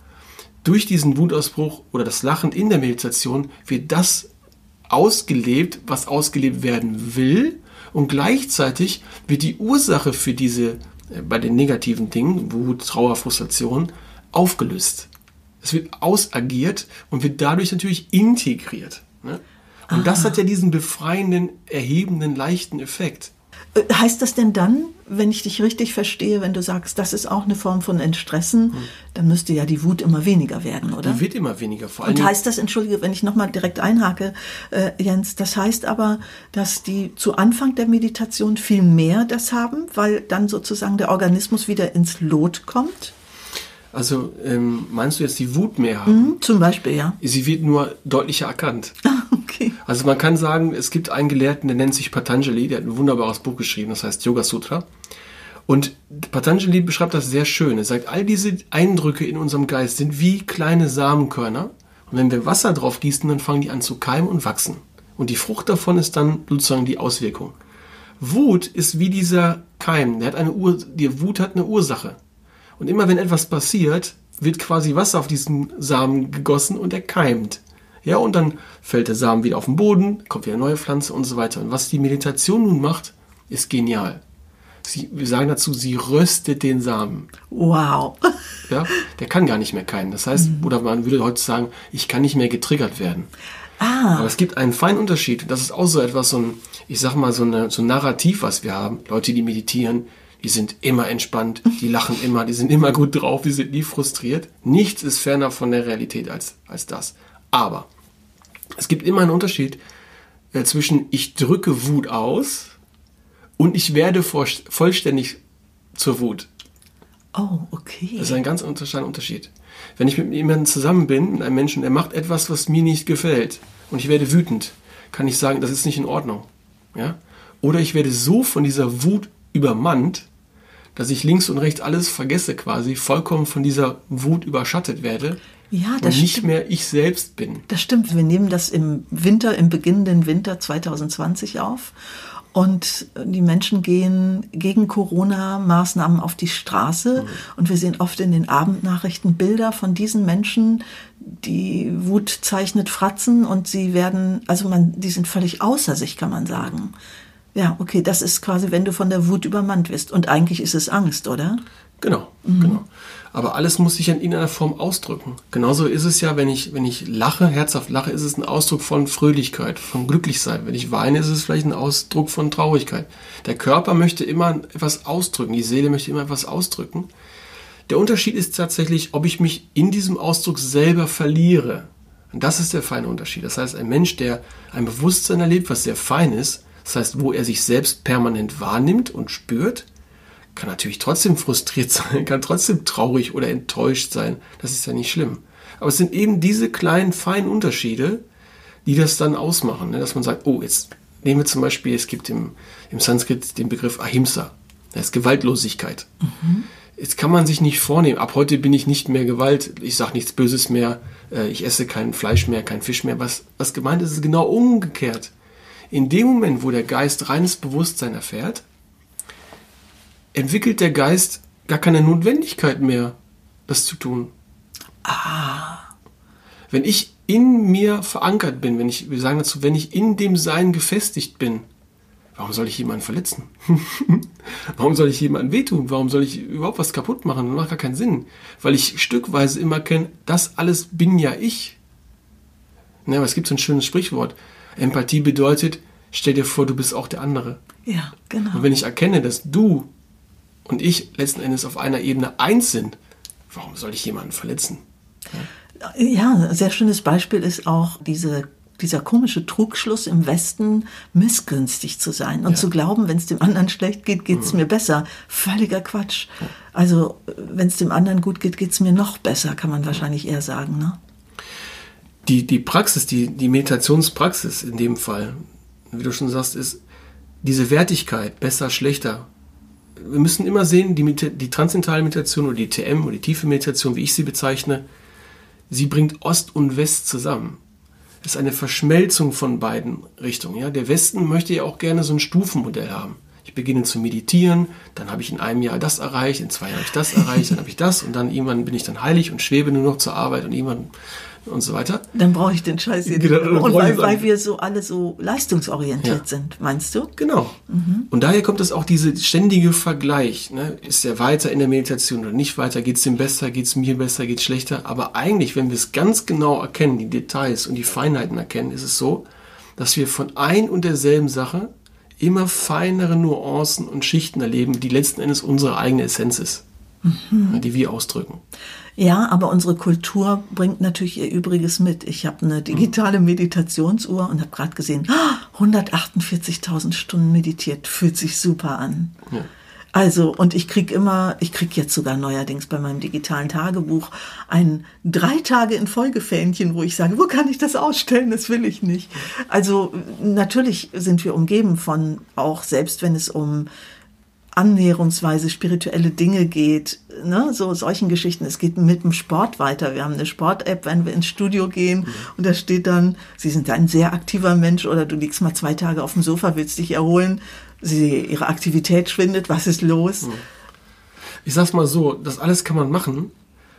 durch diesen Wutausbruch oder das Lachen in der Meditation wird das ausgelebt, was ausgelebt werden will. Und gleichzeitig wird die Ursache für diese, äh, bei den negativen Dingen, Wut, Trauer, Frustration, aufgelöst. Es wird ausagiert und wird dadurch natürlich integriert. Ne? Und das hat ja diesen befreienden, erhebenden, leichten Effekt. Äh, Heißt das denn dann, wenn ich dich richtig verstehe, wenn du sagst, das ist auch eine Form von Entstressen, dann müsste ja die Wut immer weniger werden, oder? Die wird immer weniger. Vor allem Und heißt das, entschuldige, wenn ich nochmal direkt einhake, äh, Jens, das heißt aber, dass die zu Anfang der Meditation viel mehr das haben, weil dann sozusagen der Organismus wieder ins Lot kommt? Also ähm, meinst du jetzt die Wut mehr haben? Hm, zum Beispiel, ja. Sie wird nur deutlicher erkannt. Okay. Also man kann sagen, es gibt einen Gelehrten, der nennt sich Patanjali, der hat ein wunderbares Buch geschrieben, das heißt Yoga Sutra. Und Patanjali beschreibt das sehr schön. Er sagt, all diese Eindrücke in unserem Geist sind wie kleine Samenkörner. Und wenn wir Wasser drauf gießen, dann fangen die an zu keimen und wachsen. Und die Frucht davon ist dann sozusagen die Auswirkung. Wut ist wie dieser Keim. Der hat eine Ur die Wut hat eine Ursache. Und immer wenn etwas passiert, wird quasi Wasser auf diesen Samen gegossen und er keimt. Ja, und dann fällt der Samen wieder auf den Boden, kommt wieder eine neue Pflanze und so weiter. Und was die Meditation nun macht, ist genial. Sie, wir sagen dazu, sie röstet den Samen. Wow. *laughs* Ja, der kann gar nicht mehr keimen. Das heißt, mhm. oder man würde heute sagen, ich kann nicht mehr getriggert werden. Ah. Aber es gibt einen feinen Unterschied. Das ist auch so etwas, so ein, ich sag mal, so, eine, so ein Narrativ, was wir haben. Leute, die meditieren, die sind immer entspannt, die lachen immer, die sind immer gut drauf, die sind nie frustriert. Nichts ist ferner von der Realität als, als das. Aber es gibt immer einen Unterschied äh, zwischen ich drücke Wut aus und ich werde vollständig zur Wut. Oh, okay. Das ist ein ganz unterschiedlicher Unterschied. Wenn ich mit jemandem zusammen bin, mit einem Menschen, der macht etwas, was mir nicht gefällt, und ich werde wütend, kann ich sagen, das ist nicht in Ordnung. Ja? Oder ich werde so von dieser Wut übermannt, dass ich links und rechts alles vergesse quasi, vollkommen von dieser Wut überschattet werde ja, das und nicht stimmt. mehr ich selbst bin. Das stimmt. Wir nehmen das im Winter, im beginnenden Winter 2020 auf. Und die Menschen gehen gegen Corona-Maßnahmen auf die Straße. Mhm. Und wir sehen oft in den Abendnachrichten Bilder von diesen Menschen, die Wut zeichnet Fratzen und sie werden, also man, die sind völlig außer sich, kann man sagen. Ja, okay, das ist quasi, wenn du von der Wut übermannt wirst. Und eigentlich ist es Angst, oder? Genau, mhm. genau. Aber alles muss sich in irgendeiner Form ausdrücken. Genauso ist es ja, wenn ich, wenn ich lache, herzhaft lache, ist es ein Ausdruck von Fröhlichkeit, von Glücklichsein. Wenn ich weine, ist es vielleicht ein Ausdruck von Traurigkeit. Der Körper möchte immer etwas ausdrücken, die Seele möchte immer etwas ausdrücken. Der Unterschied ist tatsächlich, ob ich mich in diesem Ausdruck selber verliere. Und das ist der feine Unterschied. Das heißt, ein Mensch, der ein Bewusstsein erlebt, was sehr fein ist, das heißt, wo er sich selbst permanent wahrnimmt und spürt, kann natürlich trotzdem frustriert *laughs* sein, kann trotzdem traurig oder enttäuscht sein. Das ist ja nicht schlimm. Aber es sind eben diese kleinen, feinen Unterschiede, die das dann ausmachen. Ne? Dass man sagt, oh, jetzt nehmen wir zum Beispiel, es gibt im, im Sanskrit den Begriff Ahimsa. Das ist Gewaltlosigkeit. Mhm. Jetzt kann man sich nicht vornehmen, ab heute bin ich nicht mehr Gewalt, ich sage nichts Böses mehr, äh, ich esse kein Fleisch mehr, kein Fisch mehr. Was, was gemeint ist, ist genau umgekehrt. In dem Moment, wo der Geist reines Bewusstsein erfährt, entwickelt der Geist gar keine Notwendigkeit mehr, das zu tun. Ah. Wenn ich in mir verankert bin, wenn ich, wir sagen dazu, wenn ich in dem Sein gefestigt bin, warum soll ich jemanden verletzen? *laughs* warum soll ich jemanden wehtun? Warum soll ich überhaupt was kaputt machen? Das macht gar keinen Sinn. Weil ich stückweise immer kenne, das alles bin ja ich. Ne, aber es gibt so ein schönes Sprichwort. Empathie bedeutet, stell dir vor, du bist auch der andere. Ja, genau. Und wenn ich erkenne, dass du und ich letzten Endes auf einer Ebene eins sind, warum soll ich jemanden verletzen? Ja, ja sehr schönes Beispiel ist auch diese dieser komische Trugschluss im Westen, missgünstig zu sein und ja. zu glauben, wenn es dem anderen schlecht geht, geht es mhm. mir besser. Völliger Quatsch. Also, wenn es dem anderen gut geht, geht es mir noch besser, kann man wahrscheinlich eher sagen. Ne? Die, die Praxis, die, die Meditationspraxis in dem Fall, wie du schon sagst, ist diese Wertigkeit, besser, schlechter, wir müssen immer sehen, die, die transzendentale Meditation oder die TM oder die tiefe Meditation, wie ich sie bezeichne, sie bringt Ost und West zusammen. Es ist eine Verschmelzung von beiden Richtungen. Ja? Der Westen möchte ja auch gerne so ein Stufenmodell haben. Ich beginne zu meditieren, dann habe ich in einem Jahr das erreicht, in zwei Jahren habe ich das erreicht, dann habe ich das und dann irgendwann bin ich dann heilig und schwebe nur noch zur Arbeit und irgendwann und so weiter. Dann brauche ich den Scheiß hier genau, nicht. Und weil, weil wir so alle so leistungsorientiert ja. sind, meinst du? Genau. Mhm. Und daher kommt es auch diese ständige Vergleich. Ne? Ist er weiter in der Meditation oder nicht weiter? Geht es ihm besser? Geht es mir besser? Geht es schlechter? Aber eigentlich, wenn wir es ganz genau erkennen, die Details und die Feinheiten erkennen, ist es so, dass wir von ein und derselben Sache immer feinere Nuancen und Schichten erleben, die letzten Endes unsere eigene Essenz ist, mhm. die wir ausdrücken. Ja, aber unsere Kultur bringt natürlich ihr Übriges mit. Ich habe eine digitale Meditationsuhr und habe gerade gesehen, 148.000 Stunden meditiert, fühlt sich super an. Ja. Also, und ich krieg immer, ich krieg jetzt sogar neuerdings bei meinem digitalen Tagebuch ein drei Tage in Folgefähnchen, wo ich sage, wo kann ich das ausstellen? Das will ich nicht. Also, natürlich sind wir umgeben von, auch selbst wenn es um annäherungsweise spirituelle Dinge geht, ne, so solchen Geschichten. Es geht mit dem Sport weiter. Wir haben eine Sport-App, wenn wir ins Studio gehen mhm. und da steht dann, Sie sind ein sehr aktiver Mensch oder du liegst mal zwei Tage auf dem Sofa, willst dich erholen, Sie, Ihre Aktivität schwindet, was ist los? Mhm. Ich sag's mal so, das alles kann man machen,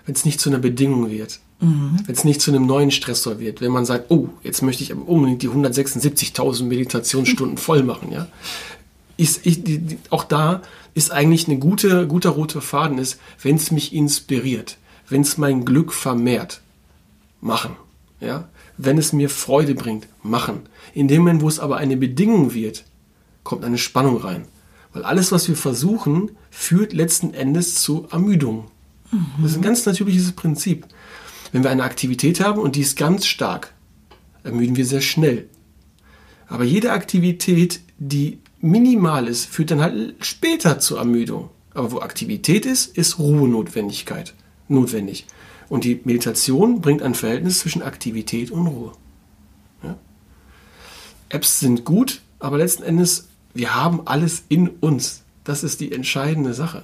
wenn es nicht zu einer Bedingung wird. Mhm. Wenn es nicht zu einem neuen Stressor wird, wenn man sagt, oh, jetzt möchte ich aber unbedingt die 176.000 Meditationsstunden voll machen, ja. Ist, ich, die, die, auch da ist eigentlich eine gute, guter roter Faden ist, wenn es mich inspiriert, wenn es mein Glück vermehrt, machen, ja. Wenn es mir Freude bringt, machen. In dem Moment, wo es aber eine Bedingung wird, kommt eine Spannung rein. Weil alles, was wir versuchen, führt letzten Endes zu Ermüdung. Mhm. Das ist ein ganz natürliches Prinzip. Wenn wir eine Aktivität haben und die ist ganz stark, ermüden wir sehr schnell. Aber jede Aktivität, die minimal ist, führt dann halt später zur Ermüdung. Aber wo Aktivität ist, ist Ruhenotwendigkeit notwendig. Und die Meditation bringt ein Verhältnis zwischen Aktivität und Ruhe. Ja? Apps sind gut, aber letzten Endes, wir haben alles in uns. Das ist die entscheidende Sache.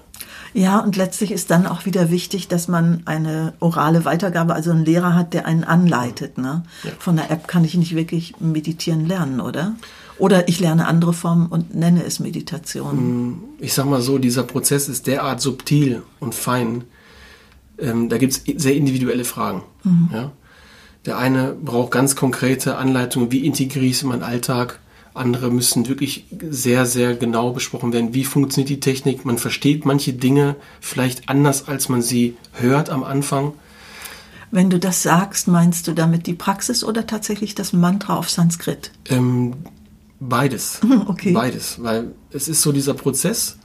Ja, und letztlich ist dann auch wieder wichtig, dass man eine orale Weitergabe, also einen Lehrer hat, der einen anleitet. Ne? Ja. Von der App kann ich nicht wirklich meditieren lernen, oder? Oder ich lerne andere Formen und nenne es Meditation. Mm, ich sag mal so, dieser Prozess ist derart subtil und fein. Ähm, da gibt es sehr individuelle Fragen. Mhm. Ja? Der eine braucht ganz konkrete Anleitungen, wie integriere ich es in meinen Alltag. Andere müssen wirklich sehr, sehr genau besprochen werden. Wie funktioniert die Technik? Man versteht manche Dinge vielleicht anders, als man sie hört am Anfang. Wenn du das sagst, meinst du damit die Praxis oder tatsächlich das Mantra auf Sanskrit? Ähm, beides. *laughs* Okay. Beides. Weil es ist so dieser Prozess,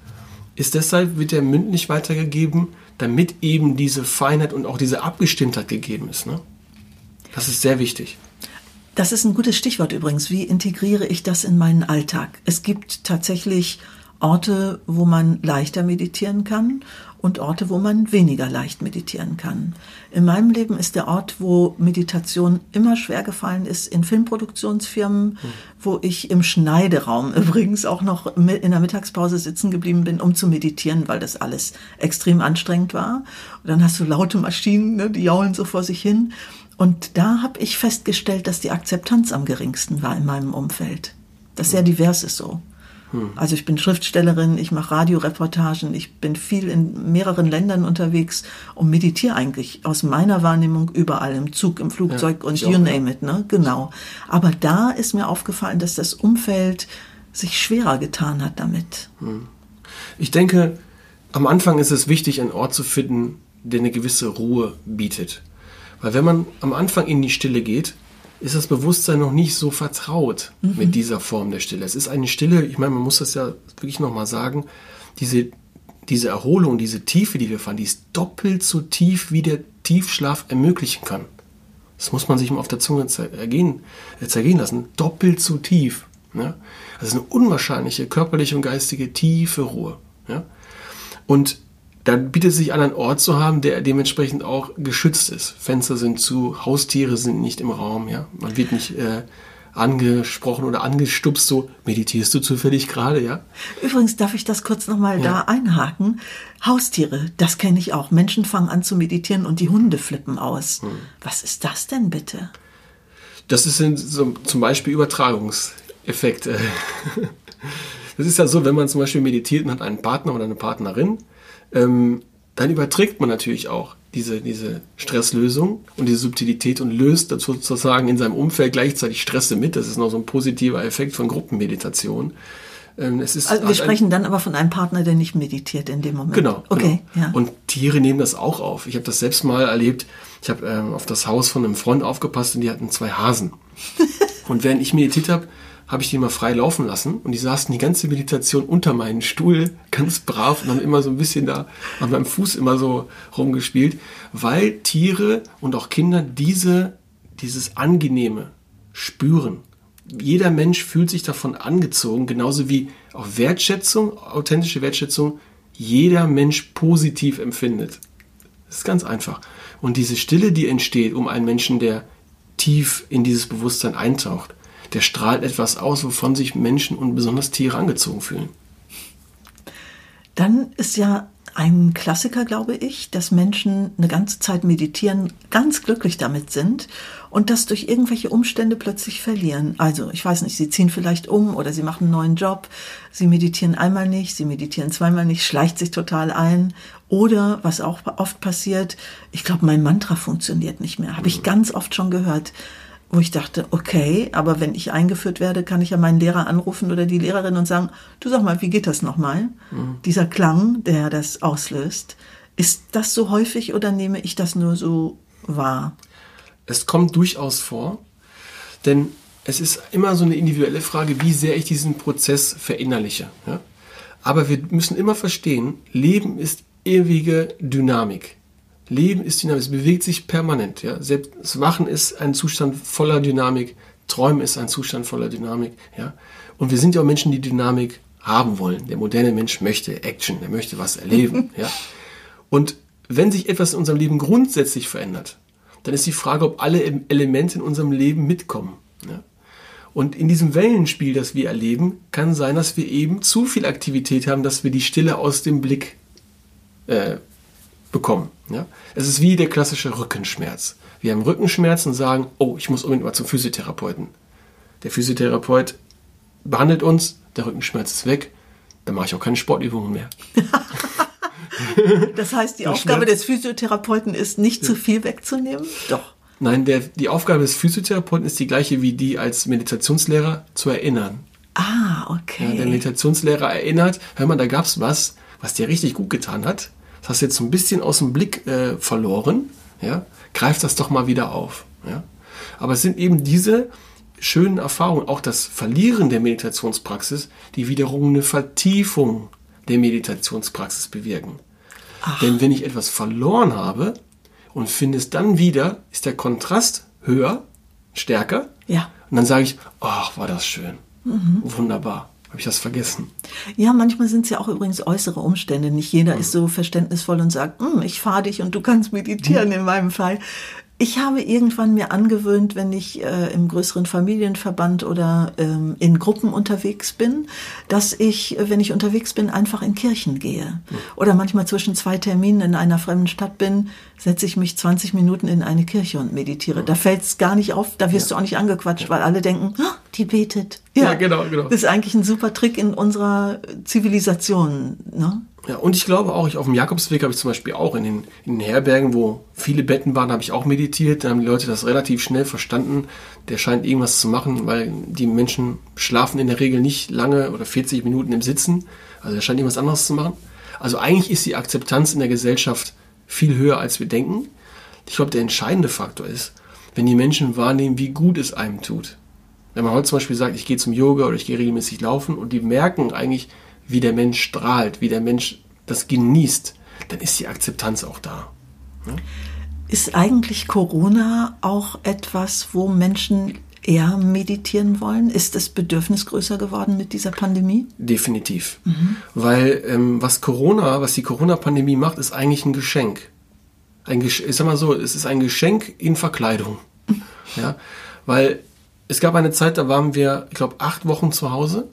ist deshalb, wird er mündlich weitergegeben, damit eben diese Feinheit und auch diese Abgestimmtheit gegeben ist. Ne? Das ist sehr wichtig. Das ist ein gutes Stichwort übrigens. Wie integriere ich das in meinen Alltag? Es gibt tatsächlich Orte, wo man leichter meditieren kann und Orte, wo man weniger leicht meditieren kann. In meinem Leben ist der Ort, wo Meditation immer schwer gefallen ist, in Filmproduktionsfirmen, mhm. wo ich im Schneideraum *laughs* übrigens auch noch in der Mittagspause sitzen geblieben bin, um zu meditieren, weil das alles extrem anstrengend war. Und dann hast du laute Maschinen, ne, die jaulen so vor sich hin. Und da habe ich festgestellt, dass die Akzeptanz am geringsten war in meinem Umfeld. Das sehr divers ist so. Hm. Also ich bin Schriftstellerin, ich mache Radioreportagen, ich bin viel in mehreren Ländern unterwegs und meditiere eigentlich aus meiner Wahrnehmung überall im Zug, im Flugzeug ja, und you auch, name it, ne? Genau. Aber da ist mir aufgefallen, dass das Umfeld sich schwerer getan hat damit. Hm. Ich denke, am Anfang ist es wichtig, einen Ort zu finden, der eine gewisse Ruhe bietet. Weil wenn man am Anfang in die Stille geht, ist das Bewusstsein noch nicht so vertraut mhm. mit dieser Form der Stille. Es ist eine Stille, ich meine, man muss das ja wirklich nochmal sagen, diese, diese Erholung, diese Tiefe, die wir fahren, die ist doppelt so tief, wie der Tiefschlaf ermöglichen kann. Das muss man sich mal auf der Zunge zergehen, äh, zergehen lassen. Doppelt so tief. Ja? Das ist eine unwahrscheinliche körperliche und geistige tiefe Ruhe. Ja? Und dann bietet es sich an, einen Ort zu haben, der dementsprechend auch geschützt ist. Fenster sind zu, Haustiere sind nicht im Raum, ja. Man wird nicht äh, angesprochen oder angestupst, so meditierst du zufällig gerade, ja? Übrigens darf ich das kurz nochmal ja. da einhaken. Haustiere, das kenne ich auch. Menschen fangen an zu meditieren und die Hunde flippen aus. Hm. Was ist das denn bitte? Das ist so, zum Beispiel Übertragungseffekte. *laughs* Das ist ja so, wenn man zum Beispiel meditiert und hat einen Partner oder eine Partnerin, ähm, dann überträgt man natürlich auch diese, diese Stresslösung und diese Subtilität und löst dazu sozusagen in seinem Umfeld gleichzeitig Stresse mit. Das ist noch so ein positiver Effekt von Gruppenmeditation. Ähm, ist also wir sprechen dann aber von einem Partner, der nicht meditiert in dem Moment. Genau. Okay. Genau. Ja. Und Tiere nehmen das auch auf. Ich habe das selbst mal erlebt. Ich habe ähm, auf das Haus von einem Freund aufgepasst und die hatten zwei Hasen. *laughs* und während ich meditiert habe, habe ich die mal frei laufen lassen und die saßen die ganze Meditation unter meinen Stuhl, *laughs* ganz brav und haben immer so ein bisschen da an meinem Fuß immer so rumgespielt, weil Tiere und auch Kinder diese, dieses Angenehme spüren. Jeder Mensch fühlt sich davon angezogen, genauso wie auch Wertschätzung, authentische Wertschätzung, jeder Mensch positiv empfindet. Das ist ganz einfach. Und diese Stille, die entsteht um einen Menschen, der tief in dieses Bewusstsein eintaucht, der strahlt etwas aus, wovon sich Menschen und besonders Tiere angezogen fühlen. Dann ist ja ein Klassiker, glaube ich, dass Menschen eine ganze Zeit meditieren, ganz glücklich damit sind und das durch irgendwelche Umstände plötzlich verlieren. Also, ich weiß nicht, sie ziehen vielleicht um oder sie machen einen neuen Job, sie meditieren einmal nicht, sie meditieren zweimal nicht, schleicht sich total ein oder, was auch oft passiert, ich glaube, mein Mantra funktioniert nicht mehr. Habe ich ganz oft schon gehört wo ich dachte, okay, aber wenn ich eingeführt werde, kann ich ja meinen Lehrer anrufen oder die Lehrerin und sagen, du sag mal, wie geht das nochmal? Mhm. Dieser Klang, der das auslöst, ist das so häufig oder nehme ich das nur so wahr? Es kommt durchaus vor, denn es ist immer so eine individuelle Frage, wie sehr ich diesen Prozess verinnerliche. Ja? Aber wir müssen immer verstehen, Leben ist ewige Dynamik. Leben ist dynamisch, es bewegt sich permanent. Ja? Selbst das Wachen ist ein Zustand voller Dynamik, Träumen ist ein Zustand voller Dynamik. Ja? Und wir sind ja auch Menschen, die Dynamik haben wollen. Der moderne Mensch möchte Action, er möchte was erleben. *laughs* ja? Und wenn sich etwas in unserem Leben grundsätzlich verändert, dann ist die Frage, ob alle Elemente in unserem Leben mitkommen. Ja? Und in diesem Wellenspiel, das wir erleben, kann sein, dass wir eben zu viel Aktivität haben, dass wir die Stille aus dem Blick äh, bekommen. Ja? Es ist wie der klassische Rückenschmerz. Wir haben Rückenschmerzen und sagen, oh, ich muss unbedingt mal zum Physiotherapeuten. Der Physiotherapeut behandelt uns, der Rückenschmerz ist weg, dann mache ich auch keine Sportübungen mehr. *laughs* das heißt, die der Aufgabe Schmerz, des Physiotherapeuten ist, nicht ja. zu viel wegzunehmen? Doch. Nein, der, die Aufgabe des Physiotherapeuten ist die gleiche wie die als Meditationslehrer zu erinnern. Ah, okay. Ja, der Meditationslehrer erinnert, hör mal, da gab es was, was dir richtig gut getan hat das hast du jetzt so ein bisschen aus dem Blick äh, verloren, ja, greif das doch mal wieder auf. Ja. Aber es sind eben diese schönen Erfahrungen, auch das Verlieren der Meditationspraxis, die wiederum eine Vertiefung der Meditationspraxis bewirken. Ach. Denn wenn ich etwas verloren habe und finde es dann wieder, ist der Kontrast höher, stärker. Ja. Und dann sage ich, ach, war das schön. Mhm. Wunderbar. Habe ich das vergessen? Ja, manchmal sind es ja auch übrigens äußere Umstände. Nicht jeder mhm. ist so verständnisvoll und sagt, hm, ich fahre dich und du kannst meditieren mhm. in meinem Fall. Ich habe irgendwann mir angewöhnt, wenn ich äh, im größeren Familienverband oder ähm, in Gruppen unterwegs bin, dass ich, äh, wenn ich unterwegs bin, einfach in Kirchen gehe. Mhm. Oder manchmal zwischen zwei Terminen in einer fremden Stadt bin, setze ich mich 20 Minuten in eine Kirche und meditiere. Mhm. Da fällt es gar nicht auf, da wirst ja. du auch nicht angequatscht, ja. weil alle denken, oh, die betet. Ja, ja, genau, genau. Das ist eigentlich ein super Trick in unserer Zivilisation. Ne? Ja, und ich glaube auch, ich auf dem Jakobsweg habe ich zum Beispiel auch in den, in den Herbergen, wo viele Betten waren, habe ich auch meditiert. Da haben die Leute das relativ schnell verstanden. Der scheint irgendwas zu machen, weil die Menschen schlafen in der Regel nicht lange oder 40 Minuten im Sitzen. Also er scheint irgendwas anderes zu machen. Also eigentlich ist die Akzeptanz in der Gesellschaft viel höher, als wir denken. Ich glaube, der entscheidende Faktor ist, wenn die Menschen wahrnehmen, wie gut es einem tut. Wenn man heute zum Beispiel sagt, ich gehe zum Yoga oder ich gehe regelmäßig laufen und die merken eigentlich, wie der Mensch strahlt, wie der Mensch das genießt, dann ist die Akzeptanz auch da. Ja? Ist eigentlich Corona auch etwas, wo Menschen eher meditieren wollen? Ist das Bedürfnis größer geworden mit dieser Pandemie? Definitiv. Mhm. Weil ähm, was Corona, was die Corona-Pandemie macht, ist eigentlich ein Geschenk. Ein Gesch ich sag mal so, es ist ein Geschenk in Verkleidung. *laughs* ja? Weil es gab eine Zeit, da waren wir, ich glaube, acht Wochen zu Hause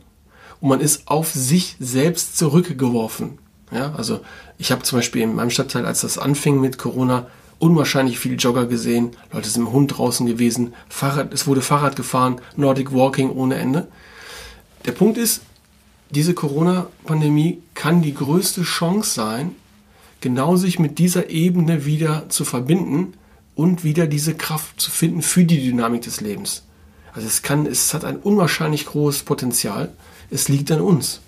und man ist auf sich selbst zurückgeworfen. Ja, also ich habe zum Beispiel in meinem Stadtteil, als das anfing mit Corona, unwahrscheinlich viele Jogger gesehen, Leute sind dem Hund draußen gewesen, Fahrrad, es wurde Fahrrad gefahren, Nordic Walking ohne Ende. Der Punkt ist, diese Corona-Pandemie kann die größte Chance sein, genau sich mit dieser Ebene wieder zu verbinden und wieder diese Kraft zu finden für die Dynamik des Lebens. Also es kann, es hat ein unwahrscheinlich großes Potenzial. Es liegt an uns.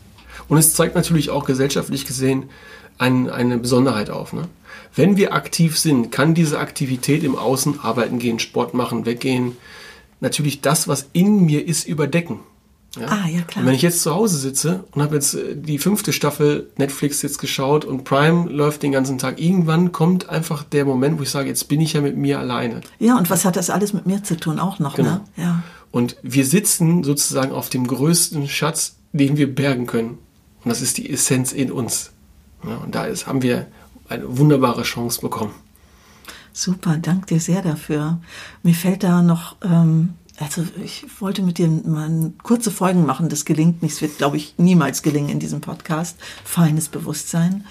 Und es zeigt natürlich auch gesellschaftlich gesehen ein, eine Besonderheit auf. Ne? Wenn wir aktiv sind, kann diese Aktivität im Außen arbeiten gehen, Sport machen, weggehen, natürlich das, was in mir ist, überdecken. Ja? Ah, ja, klar. Und wenn ich jetzt zu Hause sitze und habe jetzt äh, die fünfte Staffel Netflix jetzt geschaut und Prime läuft den ganzen Tag, irgendwann kommt einfach der Moment, wo ich sage, jetzt bin ich ja mit mir alleine. Ja, und was hat das alles mit mir zu tun auch noch? Genau. Ne? Ja. Und wir sitzen sozusagen auf dem größten Schatz, den wir bergen können. Und das ist die Essenz in uns. Ja, und da ist, haben wir eine wunderbare Chance bekommen. Super, danke dir sehr dafür. Mir fällt da noch ähm, Also ich wollte mit dir mal kurze Folgen machen. Das gelingt nicht. Es wird, glaube ich, niemals gelingen in diesem Podcast. Feines Bewusstsein.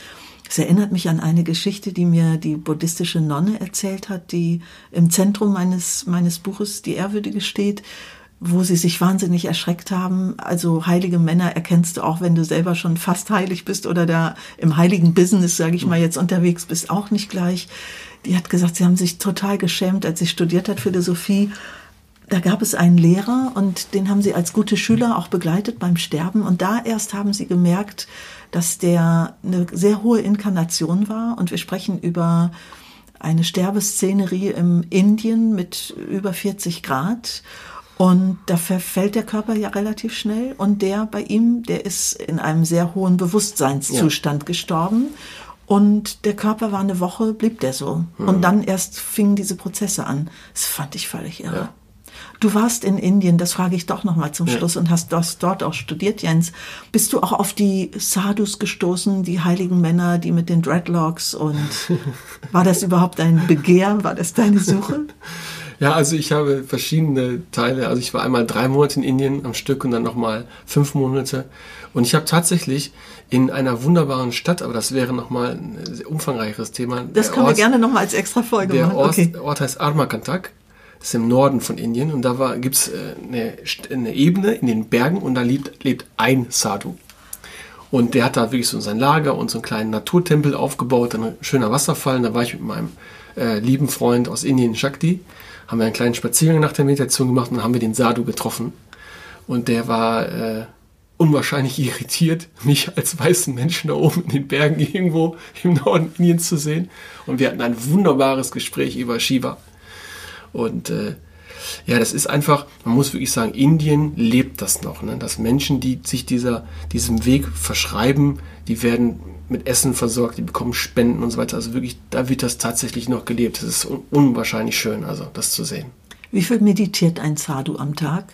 Es erinnert mich an eine Geschichte, die mir die buddhistische Nonne erzählt hat, die im Zentrum meines, meines Buches Die Ehrwürdige steht, wo sie sich wahnsinnig erschreckt haben. Also heilige Männer erkennst du auch, wenn du selber schon fast heilig bist oder da im heiligen Business, sage ich mal, jetzt unterwegs bist, auch nicht gleich. Die hat gesagt, sie haben sich total geschämt, als sie studiert hat Philosophie. Da gab es einen Lehrer und den haben sie als gute Schüler auch begleitet beim Sterben. Und da erst haben sie gemerkt, dass der eine sehr hohe Inkarnation war. Und wir sprechen über eine Sterbeszenerie im Indien mit über 40 Grad. Und da verfällt der Körper ja relativ schnell. Und der bei ihm, der ist in einem sehr hohen Bewusstseinszustand ja. gestorben. Und der Körper war eine Woche, blieb der so. Mhm. Und dann erst fingen diese Prozesse an. Das fand ich völlig irre. Ja. Du warst in Indien, das frage ich doch noch mal zum Schluss, ja. und hast das dort auch studiert, Jens. Bist du auch auf die Sadhus gestoßen, die heiligen Männer, die mit den Dreadlocks? Und *laughs* war das überhaupt ein Begehr? War das deine Suche? *laughs* Ja, also ich habe verschiedene Teile. Also ich war einmal drei Monate in Indien am Stück und dann nochmal fünf Monate. Und ich habe tatsächlich in einer wunderbaren Stadt, aber das wäre nochmal ein sehr umfangreicheres Thema. Das können Ort, wir gerne nochmal als extra Folge der machen. Ort, okay. Der Ort heißt Armakantak. Das ist im Norden von Indien und da gibt es äh, eine, eine, Ebene in den Bergen und da lebt, lebt ein Sadhu. Und der hat da wirklich so sein Lager und so einen kleinen Naturtempel aufgebaut, ein schöner Wasserfall. Und da war ich mit meinem äh, lieben Freund aus Indien, Shakti haben wir einen kleinen Spaziergang nach der Meditation gemacht und haben wir den Sadhu getroffen. Und der war äh, unwahrscheinlich irritiert, mich als weißen Menschen da oben in den Bergen irgendwo im Norden Indiens zu sehen. Und wir hatten ein wunderbares Gespräch über Shiva. Und äh, ja, das ist einfach, man muss wirklich sagen, Indien lebt das noch. Ne? Dass Menschen, die sich dieser, diesem Weg verschreiben, die werden mit Essen versorgt, die bekommen Spenden und so weiter. Also wirklich, da wird das tatsächlich noch gelebt. Das ist unwahrscheinlich schön, also das zu sehen. Wie viel meditiert ein Sadhu am Tag?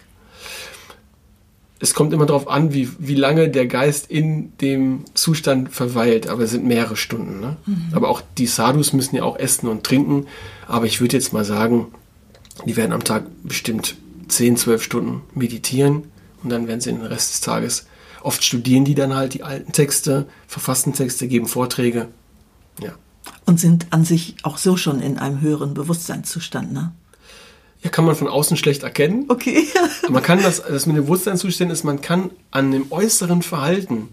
Es kommt immer darauf an, wie, wie lange der Geist in dem Zustand verweilt, aber es sind mehrere Stunden. Ne? Mhm. Aber auch die Sadhus müssen ja auch essen und trinken. Aber ich würde jetzt mal sagen, die werden am Tag bestimmt 10, 12 Stunden meditieren und dann werden sie den Rest des Tages Oft studieren die dann halt die alten Texte, verfassten Texte, geben Vorträge. Ja. Und sind an sich auch so schon in einem höheren Bewusstseinszustand, ne? Ja, kann man von außen schlecht erkennen. Okay. *laughs* man kann das, das mit dem Bewusstseinszustand ist, man kann an dem äußeren Verhalten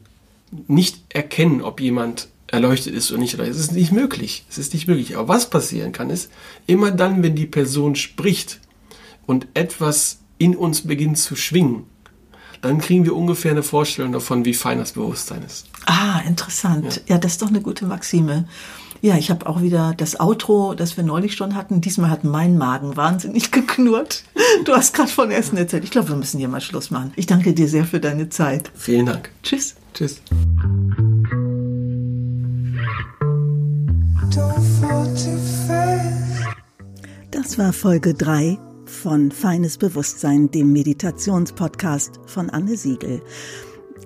nicht erkennen, ob jemand erleuchtet ist oder nicht. Es ist nicht möglich. Es ist nicht möglich. Aber was passieren kann, ist, immer dann, wenn die Person spricht und etwas in uns beginnt zu schwingen, dann kriegen wir ungefähr eine Vorstellung davon, wie fein das Bewusstsein ist. Ah, interessant. Ja, ja das ist doch eine gute Maxime. Ja, ich habe auch wieder das Outro, das wir neulich schon hatten. Diesmal hat mein Magen wahnsinnig *laughs* geknurrt. Du hast gerade von Essen erzählt. Ich glaube, wir müssen hier mal Schluss machen. Ich danke dir sehr für deine Zeit. Vielen Dank. Tschüss. Tschüss. Das war Folge 3 von Feines Bewusstsein, dem Meditationspodcast von Anne Siegel.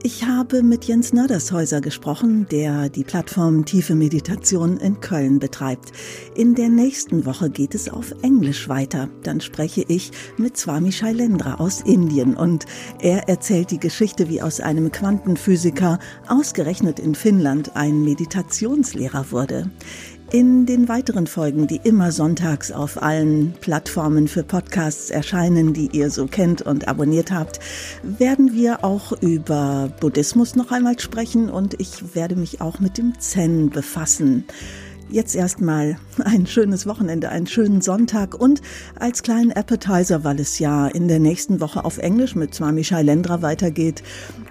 Ich habe mit Jens Nördershäuser gesprochen, der die Plattform Tiefe Meditation in Köln betreibt. In der nächsten Woche geht es auf Englisch weiter. Dann spreche ich mit Swami Shailendra aus Indien und er erzählt die Geschichte, wie aus einem Quantenphysiker ausgerechnet in Finnland ein Meditationslehrer wurde. In den weiteren Folgen, die immer sonntags auf allen Plattformen für Podcasts erscheinen, die ihr so kennt und abonniert habt, werden wir auch über Buddhismus noch einmal sprechen und ich werde mich auch mit dem Zen befassen. Jetzt erstmal ein schönes Wochenende, einen schönen Sonntag und als kleinen Appetizer, weil es ja in der nächsten Woche auf Englisch mit Swami Shailendra weitergeht,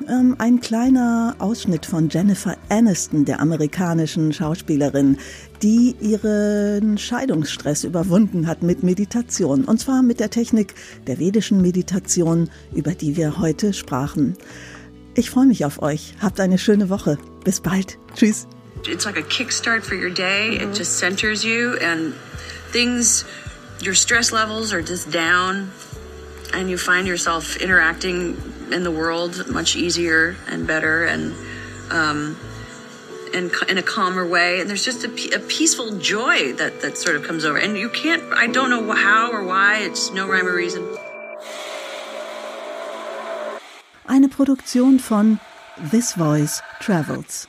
ähm, ein kleiner Ausschnitt von Jennifer Aniston, der amerikanischen Schauspielerin, die ihren Scheidungsstress überwunden hat mit Meditation. Und zwar mit der Technik der vedischen Meditation, über die wir heute sprachen. Ich freue mich auf euch. Habt eine schöne Woche. Bis bald. Tschüss. It's like a kickstart for your day. Mm-hmm. It just centers you and things, your stress levels are just down and you find yourself interacting in the world much easier and better and, um, in, in a calmer way. And there's just a, a peaceful joy that, that sort of comes over. And you can't, I don't know how or why, it's no rhyme or reason. Eine Produktion von This Voice Travels.